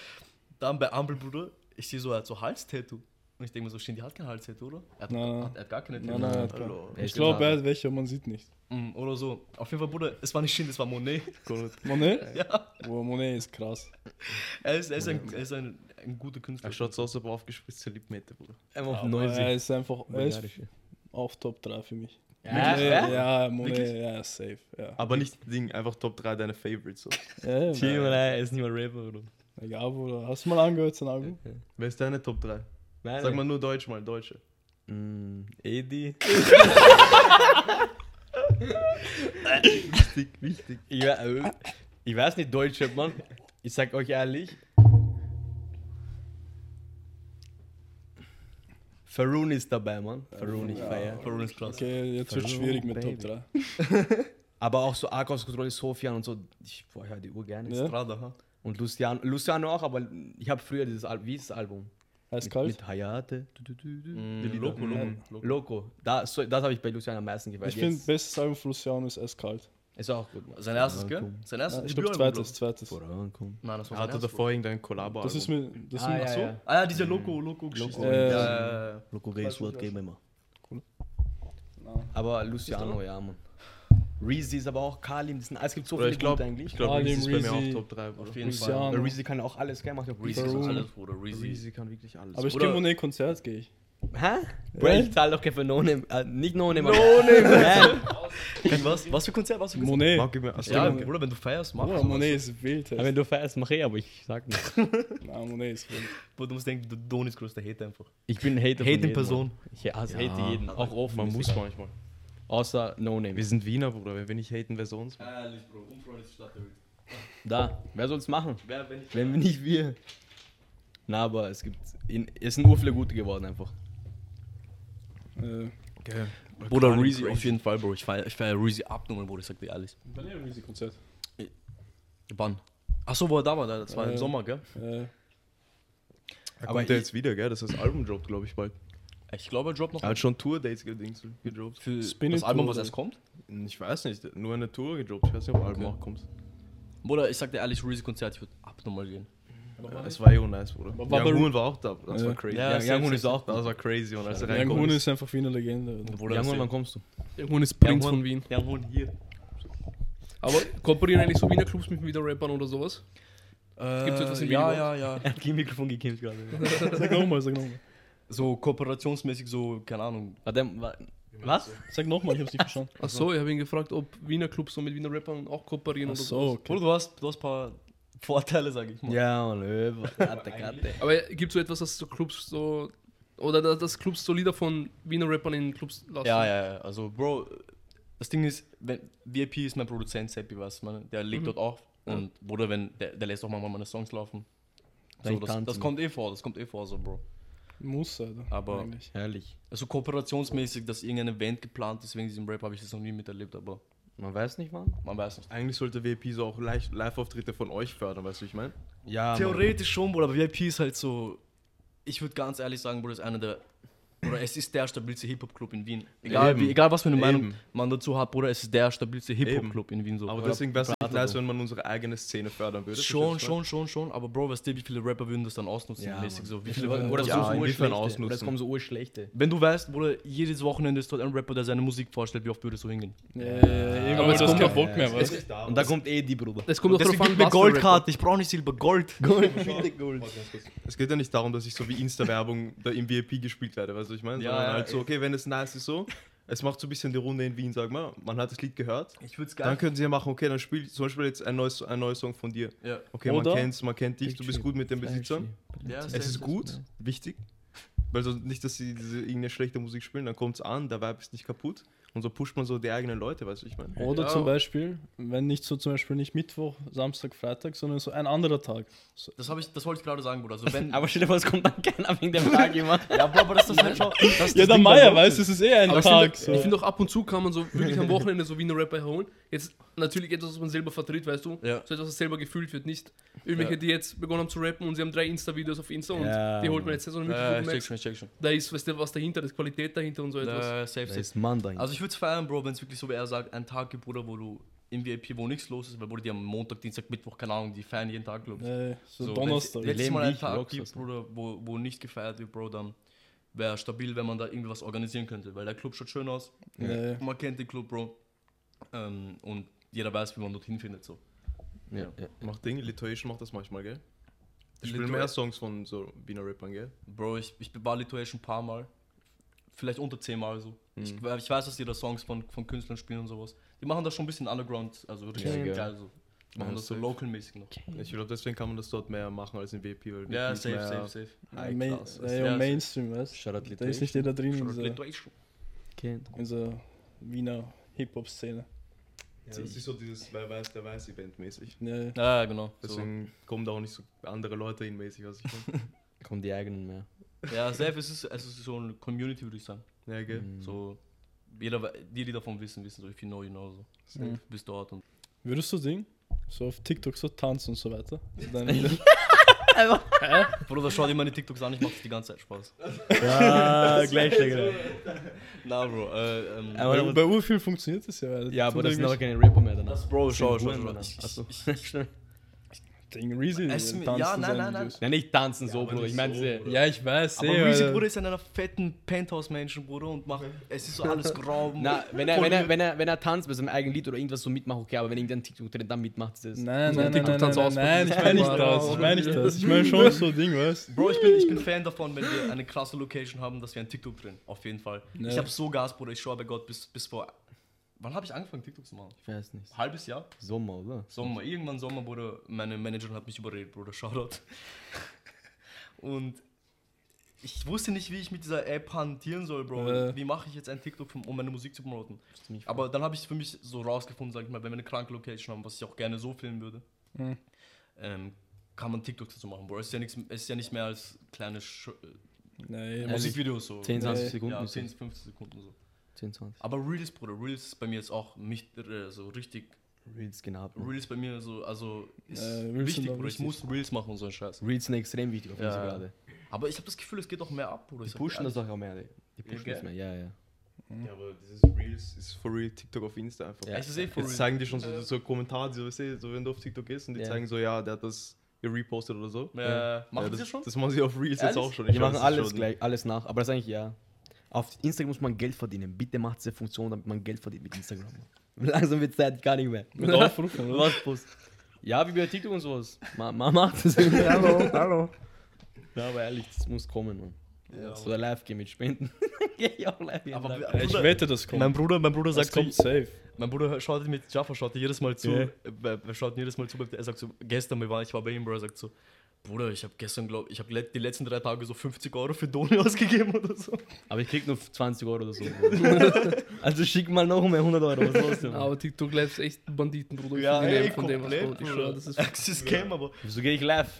Dann bei Ampel, Bruder, ich sehe so, er hat so Halstattoo. Und ich denke mir so, Shindy hat kein Halstattoo, oder? Er hat, Nein. hat, er hat gar keine Nein, nein, hat Hallo. Er ich ist glaube, er hat welche, man sieht nicht. Mm, Oder so. Auf jeden Fall, Bruder, es war nicht Shindy, es war Monet. *laughs* Monet? ja. Oh, Monet ist krass. Er ist, er ist, ein, er ist ein, ein guter Künstler. Er schaut so aus, als ob er aufgespritzte Lippmette, Bruder. Einfach auf Aber 90. er ist einfach, er ist auf Top 3 für mich. Ja, ja? Wirklich? ja, safe. Ja. Aber nicht Ding, einfach Top 3 deine Favorites. So. *laughs* Ja, Chill, ja, Mann, er ist nicht mal Rapper, Bruder. egal, Bruder. Hast du mal angehört, sein Album? Wer ist deine Top 3? Nein, Sag mal nur Deutsch mal, Deutsche. Mm, Edi. *laughs* Wichtig, wichtig. Ich, äh, ich weiß nicht Deutsch, Mann. Ich sag euch ehrlich. Faroon ist dabei, Mann. Faroon, ich feier. Corona ist klasse. Okay, jetzt wird schwierig mit Top Baby. 3. *laughs* Aber auch so Arcos-Kontrolle, Sofian und so. Ich boah, ich höre die Uhr gerne. Ja. Strada, ha? Und Luciano, Luciano auch, aber ich habe früher dieses Album, wie ist das Album? Heißt Mit, kalt? mit Hayate. Du, du, du, du. Mm. Loco, Loco, Loco. Loco. Da, so, das habe ich bei Luciano am meisten gefeiert. Ich finde, bestes Album von Luciano ist Eiskalt. Ist auch gut. Sein erstes, gell? Sein erstes Ja, ich glaube, zweites, zweites. Vorankommen. Nein, das war Er hatte erstes, davor irgendein Kollabo. Das ist mir. Das Ah, ist ja, so. ja. Ah ja, diese Loco, Loco Geschichte. Loco. Äh, ja, ja, ja. Loco Weiß Gays ich Wort was. geben immer. Nein. Aber Luciano, ja, Mann. Reezy ist aber auch Kalim. Das sind, es gibt so viele ich glaube, gute eigentlich. ich glaube, Reezy ist bei mir auch Top 3, Bruder. Auf jeden Luciano. Fall. Reezy kann auch alles, gell? Macht auch Reezy ist Warum? alles, Bruder. Reezy. Kann wirklich alles. Aber ich gehe Monet Konzert, gehe ich. Hä? Bro, ich zahl doch kein für No Name. Äh, nicht No Name. No Name. Was? Was für Konzert? Was für Konzert? Monet. Mag ich mir. Achso, Ja. Bruder, wenn du feierst, mach Oh, sowas. Monet ist wild. Aber wenn du feierst, mach ich, aber ich sag nicht. *laughs* Nein, Monet ist wild. Bruder, du musst denken, du Don ist größter Hater einfach. Ich bin ein Hater Hate in Person. Ich also Ja. hate jeden. Auch offen. man muss manchmal. Außer No Name. Wir sind Wiener, Bruder. Wenn wir nicht haten, wer sonst? Ehrlich, Bro. Unfreundliche Stadt der Welt. Da. Wer soll's machen? Wer, wenn ich. Wenn wir nicht wir. Na, aber es gibt. In, es sind ur viele gute geworden einfach. Äh, Okay. Bruder, Reezy auf jeden Fall, Bro. Ich feier, ich feier Reezy abnormal, Bro. Ich sag dir ehrlich. wann ist ein Reezy Konzert? Wann? Achso, wo er da war, das war Äh, im Sommer, gell? Äh, Er Aber ich- jetzt wieder, gell? Das ist das Album droppt, glaube ich, bald. Ich glaube, er droppt noch Er hat schon Tour-Dates gedings- gedroppt. für Spinning das Album, was erst kommt. Ich weiß nicht, nur eine Tour gedroppt. Ich weiß nicht, ob Album auch kommt. Bruder, ich sag dir ehrlich, Reezy-Konzert, ich würde abnormal gehen. Es war eh nice, Bruder. War Young Hoon war auch da. Das Ja. war crazy. Ja, Ja, Young Hoon ist auch Das war crazy, und als er Young reinkommt. Hoon ist einfach wie eine Legende. Bruder, Young das- Hoon, wann kommst du? Irgendwann ist Prinz Young von Hoon- Wien. Young Hoon hier. Aber kooperieren eigentlich so Wiener Clubs mit wieder Rappern oder sowas? Gibt's etwas in Wien Ja, überhaupt? ja, ja. *laughs* Er hat kein Mikrofon gekämpft gerade. *laughs* Sag nochmal, sag nochmal. So kooperationsmäßig, so, keine Ahnung. Was? Sag nochmal, ich hab's nicht verstanden. Ach so, ich habe ihn gefragt, ob Wiener Clubs so mit Wiener Rappern auch kooperieren Ach oder so, sowas. okay. Du hast, du hast ein paar Vorteile, sag ich mal. Ja, Mann, Löwe. *laughs* Karte, Karte. Aber gibt es so etwas, dass so Clubs so. Oder dass, Clubs so Lieder von Wiener Rappern in Clubs lassen? Ja, ja, ja. Also, Bro, das Ding ist, wenn, VIP ist mein Produzent, Seppi, was man, der legt Mhm. dort auf. Und, Bruder, wenn, der, der lässt auch manchmal meine Songs laufen. So, das, das kommt eh vor, das kommt eh vor, so, Bro. Muss, Alter. Aber- Eigentlich. Herrlich. Also, kooperationsmäßig, dass irgendein Event geplant ist wegen diesem Rap, habe ich das noch nie miterlebt, aber Man weiß nicht, Mann. man weiß nicht. Eigentlich sollte VIP so auch Live-Auftritte von euch fördern, weißt du, wie ich meine? Ja, Theoretisch schon, Bruder, aber VIP ist halt so. Ich würde ganz ehrlich sagen, Bruder, ist einer der. Oder es ist der stabilste Hip-Hop-Club in Wien. Egal, wie, egal was für eine Meinung Eben. man dazu hat, Bruder, es ist der stabilste Hip-Hop-Club in Wien. So. Aber deswegen wäre es nicht nice, wenn man unsere eigene Szene fördern würde. Schon, du? schon, schon, schon. Aber Bro, weißt du, wie viele Rapper würden das dann ausnutzen? Ja, mäßig so. Wie Oder, viele oder, würden ja, das so so- inwiefern ausnutzen? Oder es kommen so urschlechte. Wenn du weißt, Bruder, jedes Wochenende ist dort ein Rapper, der seine Musik vorstellt, wie oft würdest du hingehen? Ja, ja, ja, Aber es das kommt kein auch- Bock mehr, du? Und da kommt eh die, Bruder. Es kommt gib mir an, was. Goldkarte, ich brauche nicht Silber, Gold. Es geht ja nicht darum, dass ich so wie Insta-Werbung da im VIP gespielt werde, weißt du, was ich meine? Ja, Sondern ja, halt so, okay, wenn es nice ist so, es macht so ein bisschen die Runde in Wien, sag mal, man hat das Lied gehört, Ich würde es dann können sie ja machen, okay, dann spiel zum Beispiel jetzt ein neues, ein neues Song von dir. Ja. Okay, Oder- man kennt's, man kennt dich, du bist gut mit den Besitzern. Ja, Es ist gut, wichtig, weil so nicht, dass sie diese irgendeine schlechte Musik spielen, dann kommt's an, der Vibe ist nicht kaputt und so pusht man so die eigenen Leute, weißt du, ich meine. Oder Ja. zum Beispiel, wenn nicht so zum Beispiel nicht Mittwoch, Samstag, Freitag, sondern so ein anderer Tag. So, Das, ich, das wollte ich gerade sagen, Bruder. Also wenn, *laughs* Aber stell dir vor, es kommt dann keiner wegen dem Tag immer. *laughs* ja, Bro, aber das ist halt schon. Das ist ja, das der Meier Vocal. weiß, es ist eh ein Aber ich Tag. finde, so. ich finde auch ab und zu kann man so wirklich am Wochenende so Wiener Rapper holen. Jetzt natürlich etwas, was man selber vertritt, weißt du? Ja. So etwas, was selber gefühlt wird. Nicht irgendwelche, Ja. die jetzt begonnen haben zu rappen und sie haben drei Insta-Videos auf Insta und die holt man jetzt, sondern wirklich, Ja, check schon, ich check schon. da ist weißt du, was dahinter, da ist Qualität dahinter und so etwas. Ja, safe, safe. ist Mann dahinter. Also ich würde es feiern, Bro, wenn es wirklich so wie er sagt, ein Tag gibt, Bruder, wo du im VIP, wo nichts los ist, weil Bruder, die am Montag, Dienstag, Mittwoch, keine Ahnung, die feiern jeden Tag, glaube ich. äh, so, So, Donnerstag. Wenn es leben mal ich, Tag gibt, Bruder, wo, wo nicht gefeiert wird, Bro, dann wäre stabil, wenn man da irgendwie was organisieren könnte, weil der Club schaut schön aus. Ja. Man kennt den Club, Bro. Ähm, und jeder weiß, wie man dorthin findet, so. ja, ja. Macht Ding, Lituation macht das manchmal, gell? Die spielen Litu- mehr Songs von so Wiener Rappern, gell? Bro, ich, ich war Lituation ein paar Mal. Vielleicht unter zehn Mal so. Ich, ich weiß, dass die da Songs von, von Künstlern spielen und sowas. Die machen das schon ein bisschen underground, also richtig Ja, geil. geil so. Die machen Ja, das so safe. local-mäßig noch. Ich glaube, deswegen kann man das dort mehr machen als in WP, weil WP Ja, ist safe, mehr safe, safe. High Main, class, ja, weißt du. Mainstream, weißt Shoutout du? Da ist nicht jeder drin Lituation. Okay. in dieser Wiener Hip-Hop-Szene. Ja, das ist so dieses Wer weiß, der weiß Event mäßig. Ja, Ja, genau. So. Deswegen kommen da auch nicht so andere Leute hin mäßig, was ich meine. Kommen die eigenen mehr. Ja, safe, es ist, es ist so eine Community, würde ich sagen. Ja, gell? Mhm. So, jeder, we- die, die davon wissen, wissen so, if you know, you know, so. Mhm. Bis dort und. Würdest du Ding? So auf TikTok so tanzen und so weiter? *laughs* *laughs* Deine Bruder, schau dir meine TikToks an, ich mach das die ganze Zeit Spaß. Ja, gleich genau. Na, Bro, äh, ähm. Aber- bei, bei Urfilm funktioniert das ja. weil Ja, aber das sind aber keine Rapper mehr danach. das, Bro, schau, schau, schau. danach. Ich, Achso. ich, Ding, Reezy Es- tanzt ja, in nein, nein, nein. Nein, nicht tanzen so, aber Bruder. Ich meine, so. Bruder. Ja, ich weiß. aber eh, Reezy, Alter. Bruder, ist in einer fetten Penthouse-Mansion, Bruder, und macht. Es ist so alles *laughs* grau. Na, wenn er, wenn, er, wenn, er, wenn er tanzt bei seinem eigenen Lied oder irgendwas so mitmacht, okay, aber wenn irgendein TikTok-Trend dann mitmacht, ist das. Nein, So ein nein, nein, nein, TikTok-Tanz nein, nein, ich meine nicht das, ich meine nicht das. Ich meine schon so Ding, weißt *laughs* Bro, ich bin, ich bin Fan davon, wenn wir eine krasse Location haben, dass wir ein TikTok drin. Auf jeden Fall. Ja. Ich habe so Gas, Bruder. Ich schwöre bei Gott, bis, bis vor. Wann habe ich angefangen, TikTok zu machen? Ich weiß nicht. Halbes Jahr? Sommer, oder? Sommer. Irgendwann Sommer, Bruder. Meine Managerin hat mich überredet, Bruder. Shoutout. *laughs* Und ich wusste nicht, wie ich mit dieser App hantieren soll, Bro. Äh. Wie mache ich jetzt ein TikTok, um meine Musik zu promoten? Aber dann habe ich für mich so rausgefunden, sag ich mal, wenn wir eine kranke Location haben, was ich auch gerne so filmen würde, Mhm. ähm, kann man TikToks dazu machen, Bro. Es ist ja, nichts, es ist ja nicht mehr als kleine Sch äh, Nee, Musikvideos so. 10, 20 Nee. Sekunden. Ja, ist 10, das. 15 Sekunden so. 10, 20. Aber Reels, Bruder, Reels ist bei mir jetzt auch mich, äh, so richtig. Reels genau. Reels bei mir so, also ist Äh, wichtig, Bruder. Ich muss Reels machen und so ein Scheiß. Reels sind extrem wichtig auf Ja. Gerade. Aber ich habe das Gefühl, es geht auch mehr ab, Bruder. Die Ich pushen das auch mehr. Die die pushen gell? das mehr, ja, ja. Ja, aber dieses Reels ist for real TikTok auf Insta einfach. Ja. Es ist eh for Jetzt real. zeigen die schon so, so Kommentare, so, weißt du, so wenn du auf TikTok gehst und die Ja. zeigen so, ja, der hat das gerepostet oder so. Äh, machen ja, sie das, schon? Das machen sie auf Reels jetzt Ehrlich? auch schon. Die Ich machen weiß es alles schon. gleich, alles nach. Aber das ist eigentlich ja. Auf Instagram muss man Geld verdienen. Bitte macht diese Funktion, damit man Geld verdient mit Instagram. *laughs* Langsam wird Zeit gar nicht mehr. Mit Aufrufen, oder? Was Post? Ja, wie bei TikTok und sowas. Ma, ma macht das. *laughs* hallo, hallo. Ja, aber ehrlich, das muss kommen, Mann. Ja, So live gehen mit Spenden. *laughs* Geh ich auch live. Aber live. wir- Ich wette, das kommt. Mein Bruder, mein Bruder das sagt kommt so, safe. mein Bruder schaut mit Jaffa, schaut jedes Mal zu. Ja. Äh, wir schaut jedes Mal zu. Er sagt so, gestern, wir waren, ich war bei ihm, Bro, er sagt so, Bruder, ich habe gestern, glaube ich, habe die letzten drei Tage so 50 Euro für Doni *laughs* ausgegeben oder so. Aber ich krieg nur 20 Euro oder so. *laughs* *laughs* also schick mal noch mehr 100 Euro. Was los denn? Aber TikTok Live ist echt Banditen, Bruder. Ja, ey, von dem, was komplett. Ich schwör, das ist ist Scam, aber Wieso gehe ich live?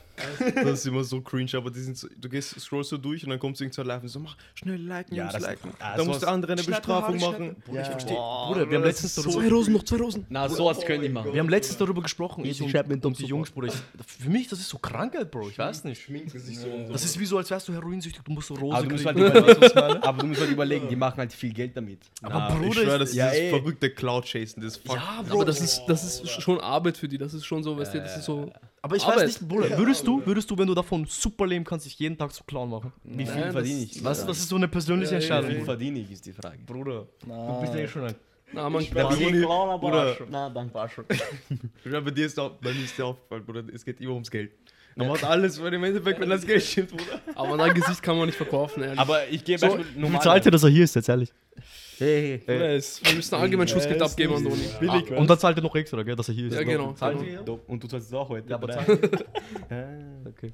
Das ist immer so cringe, aber die sind so, du gehst, scrollst so durch und dann kommst du irgendwann live und so, mach schnell liken, Ja, Jungs, das- liken. ah, dann muss sowas- der andere eine Bestrafung machen. Bruder, ich Ja. verstehe. Boah, Bruder, wir haben letztens ist darüber so- so Rosen, noch zwei Rosen. Na, sowas können die machen. Wir haben letztens darüber gesprochen, Ich ich mir und, die Jungs, Bruder. Ich, für mich, das ist so Krankheit, Bro. Ich weiß nicht. So so. Das ist wie so, als wärst du heroinsüchtig, du musst so Rose Aber du, musst halt überlegen, *laughs* du, ich aber du musst halt überlegen, die machen halt viel Geld damit. Aber Na, Bruder, ich schwör, ist- das ist ja, dieses ey. verrückte Cloud-Chasen, das. Ja, Bro. aber das ist, das ist schon Arbeit für die. Das ist schon so, weißt du, das ist so. Aber ich Arbeit. weiß nicht, Bruder, würdest du, würdest du, wenn du davon super leben kannst, dich jeden Tag zu Clown machen? Wie viel Nein, verdiene ich? Was, das ist so eine persönliche Ja, ja, Wie Entscheidung. viel verdiene ich, ist die Frage. Bruder, Na, du bist ja schon ein. Na, man, ich Bruder, Clown, aber Bruder. Na, danke. Ich schwör, *laughs* bei dir ist auch, bei mir ist dir aufgefallen, Bruder, es geht immer ums Geld. Man macht alles, weil im Endeffekt, wenn das Geld stimmt, Bruder. aber dein Gesicht kann man nicht verkaufen, ehrlich. Aber ich gebe So, Beispiel Wie zahlt ihr, dass er hier ist, jetzt ehrlich? Hey, hey. Bruder, es- wir müssen allgemein Schussgeld Ja, ist abgeben an nicht Doni. Billig, Und dann zahlt er noch extra, gell, dass er hier ist. Ja, genau. Zahlt genau. Und du zahlst es auch heute. Ja, aber zahlt- *laughs* Ah. Okay.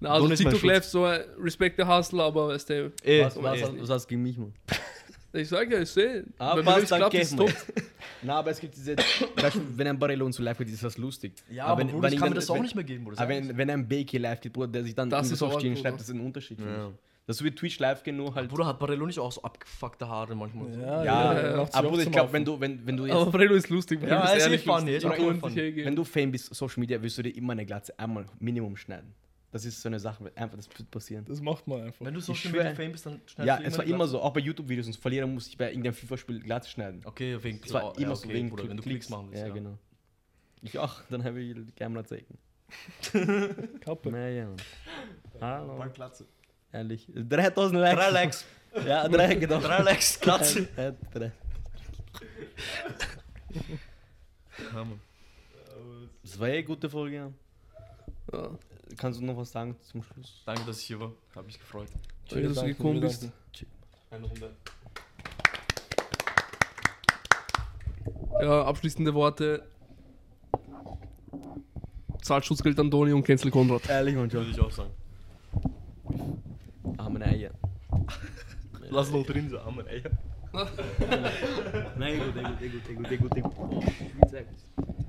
Na, also TikTok. Live, so äh, Respect the Hustle, aber weißt du, Ey, Was, was, was, was hast du gegen mich, Mann? *laughs* ich sag ja, ich sehe. Ah, Wenn es klappt, ist top. *laughs* Na, aber es gibt diese, Beispiel, wenn ein Barello und so live geht, ist das lustig. Ja, aber, wenn, Bruder, wenn ich kann mir das auch wenn- nicht mehr geben, Bruder. Aber wenn, wenn ein Bake live geht, Bruder, der sich dann Das ist arg, stehen schreibt, das ist ein Unterschied. Ja. Das ist wie Twitch live gehen, nur halt. Bruder, hat Barello nicht auch so abgefuckte Haare manchmal? Ja, Ja, ja, ja. aber Bruder, ich glaube, wenn du, wenn, wenn du jetzt Aber Fredo ist lustig, Bruder. Ja, ist ist ehrlich eh funny, lustig. funny. sich hergeben. Wenn du Fan bist, Social Media, wirst du dir immer eine Glatze einmal Minimum schneiden. Das ist so eine Sache, einfach, das wird passieren. Das macht man einfach. Wenn du Social Media Fame bist, dann schneidest Ja, du es war immer so, auch bei YouTube-Videos und Verlierer muss ich bei irgendeinem FIFA-Spiel Glatze schneiden. Okay, wegen Es war ja, immer okay, so wegen Bruder, wenn du Klicks machen willst. Ja, Ja, genau. Ich auch, dann habe ich die Kamera zeigen. *laughs* *laughs* Kappe. Na ja. Hallo. Glatze. Ehrlich. 3000 Likes. Drei Likes. Ja, drei *laughs* genau. Drei Likes, Glatze. Ja, *laughs* drei. Ja, Mann. Das war eh eine gute Folge. ja. Ja. Kannst du noch was sagen zum Schluss? Danke, dass ich hier war. Hab mich gefreut. Danke, dass du gekommen bist. Eine Runde. Ja, abschließende Worte. zahlt Schutzgeld an Toni und cancel Konrad. Ehrlich, man. Würde ich auch sagen. Arme Eier. Lass noch drin so, Amen, ey. Nein, gut, gut, gut, gut, gut, gut, gut. Oh, sehr gut.